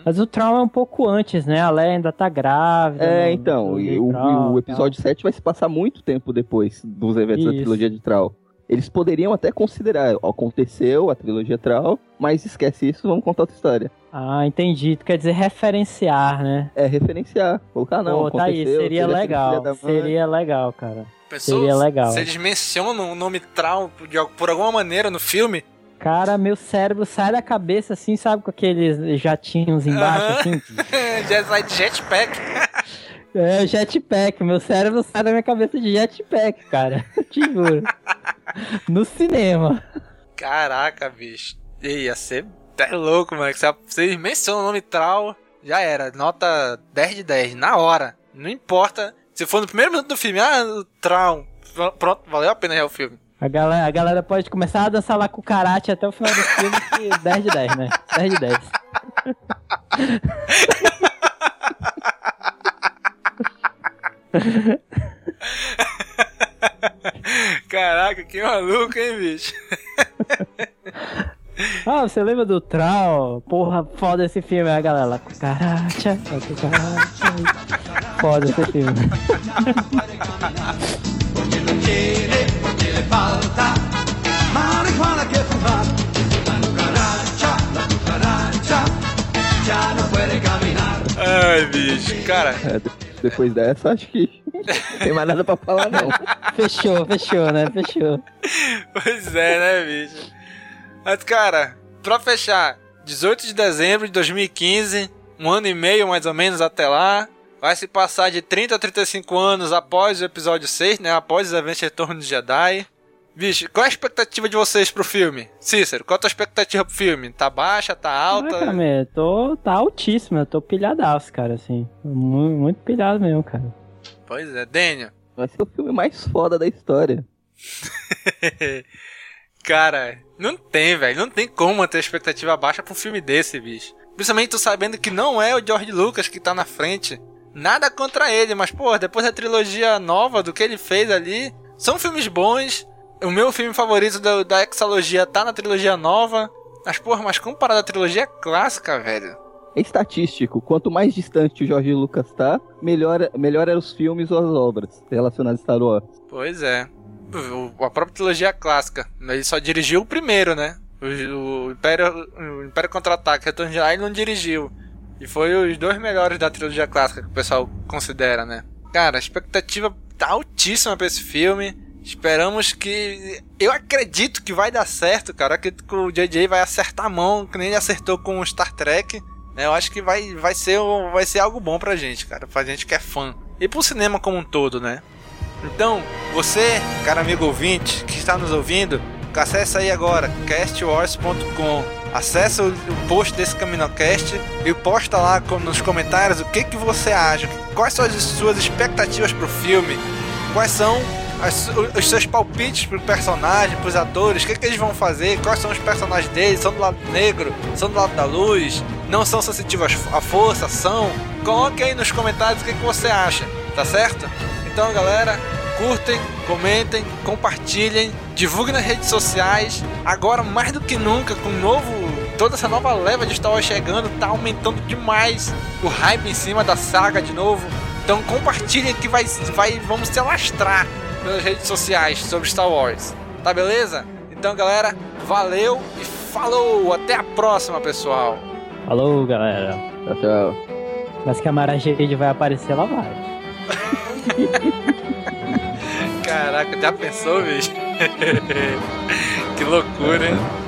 Mas o trauma é um pouco antes, né? A Leia ainda tá grávida. É, no, então. No e o, o, episódio 7 vai se passar muito tempo depois dos eventos Isso. da trilogia de Troll. Eles poderiam até considerar, aconteceu a trilogia Troll, mas esquece isso, vamos contar outra história. Ah, entendi. Tu quer dizer referenciar, né? É, referenciar. Colocar não, Pô, tá aí, seria legal. Seria legal, cara. Pessoas, seria legal. Se eles mencionam o nome Troll por alguma maneira no filme, Cara, meu cérebro sai da cabeça assim, sabe, com aqueles jatinhos embaixo, assim. <laughs> Já sai de jetpack. <laughs> É, jetpack. Meu cérebro sai da minha cabeça de jetpack, cara. <laughs> Te juro. no cinema. Caraca, bicho. Ia ser até louco, mano. Você menciona o nome Trau, já era. Nota 10 de 10, na hora. Não importa. Se for no primeiro minuto do filme, ah, Trau. Pronto, valeu a pena ver o filme. A galera, a galera pode começar a dançar lá com o karate até o final do filme, que <laughs> 10 de 10, né? 10 de 10. Caraca, que maluco, hein, bicho? Ah, você lembra do Trau? Porra, foda esse filme, a galera lá com karate. Foda esse filme. <laughs> le falta marihuana que fumar. La cucaracha, la cucaracha, já não pode caminhar. Ai, bicho, cara. É, depois dessa, acho que não tem mais nada pra falar, não. <laughs> fechou, fechou, né? Fechou. Pois é, né, bicho? Mas, cara, pra fechar, 18 de dezembro de 2015, um ano e meio mais ou menos até lá, vai se passar de 30 a 35 anos após o episódio 6, né? Após os eventos de Retorno de Jedi. Bicho, qual é a expectativa de vocês pro filme? Cícero, qual é a tua expectativa pro filme? Tá baixa, tá alta? Ah, cara, tô, tá altíssima, eu tô pilhadaço, cara, assim. Muito, muito pilhado mesmo, cara. Pois é, Daniel. Vai ser o filme mais foda da história. <laughs> cara, não tem, velho. Não tem como manter a expectativa baixa pra um filme desse, bicho. Principalmente tu sabendo que não é o George Lucas que tá na frente. Nada contra ele, mas, pô, depois da trilogia nova, do que ele fez ali, são filmes bons. O meu filme favorito da, da Exalogia tá na trilogia nova. Mas, porra, mas comparado à trilogia clássica, velho. É estatístico. Quanto mais distante o Jorge Lucas tá, melhor, melhor eram os filmes ou as obras relacionadas a Star Wars. Pois é. O, a própria trilogia clássica. Ele só dirigiu o primeiro, né? O, o Império, o Império Contra-Ataque, Retorno de Jedi, não dirigiu. E foi os dois melhores da trilogia clássica que o pessoal considera, né? Cara, a expectativa tá altíssima pra esse filme. Esperamos que. Eu acredito que vai dar certo, cara. Acredito que o JJ vai acertar a mão, que nem ele acertou com o Star Trek. Né? Eu acho que vai, vai, ser, vai ser algo bom pra gente, cara. Pra gente que é fã. E pro cinema como um todo, né? Então, você, cara amigo ouvinte, que está nos ouvindo, acesse aí agora, castwars.com Acesse o, post desse CaminoCast e posta lá nos comentários o que, que você acha, quais são as suas expectativas pro filme, quais são as, os seus palpites pro personagem, pros atores, o que, que eles vão fazer, quais são os personagens deles, são do lado negro, são do lado da luz, não são sensitivos à força, são. Coloque aí nos comentários o que, que você acha, tá certo? Então, galera, curtem, comentem, compartilhem, divulguem nas redes sociais. Agora, mais do que nunca, com novo, toda essa nova leva de Star Wars chegando, tá aumentando demais o hype em cima da saga de novo. Então compartilhem que vai, vai, vamos se alastrar pelas redes sociais sobre Star Wars. Tá beleza? Então, galera, valeu e falou! Até a próxima, pessoal! Falou, galera! Tchau, tchau! Mas que a Mara Jade vai aparecer, ela vai. <laughs> Caraca, já pensou, bicho? <laughs> que loucura, hein?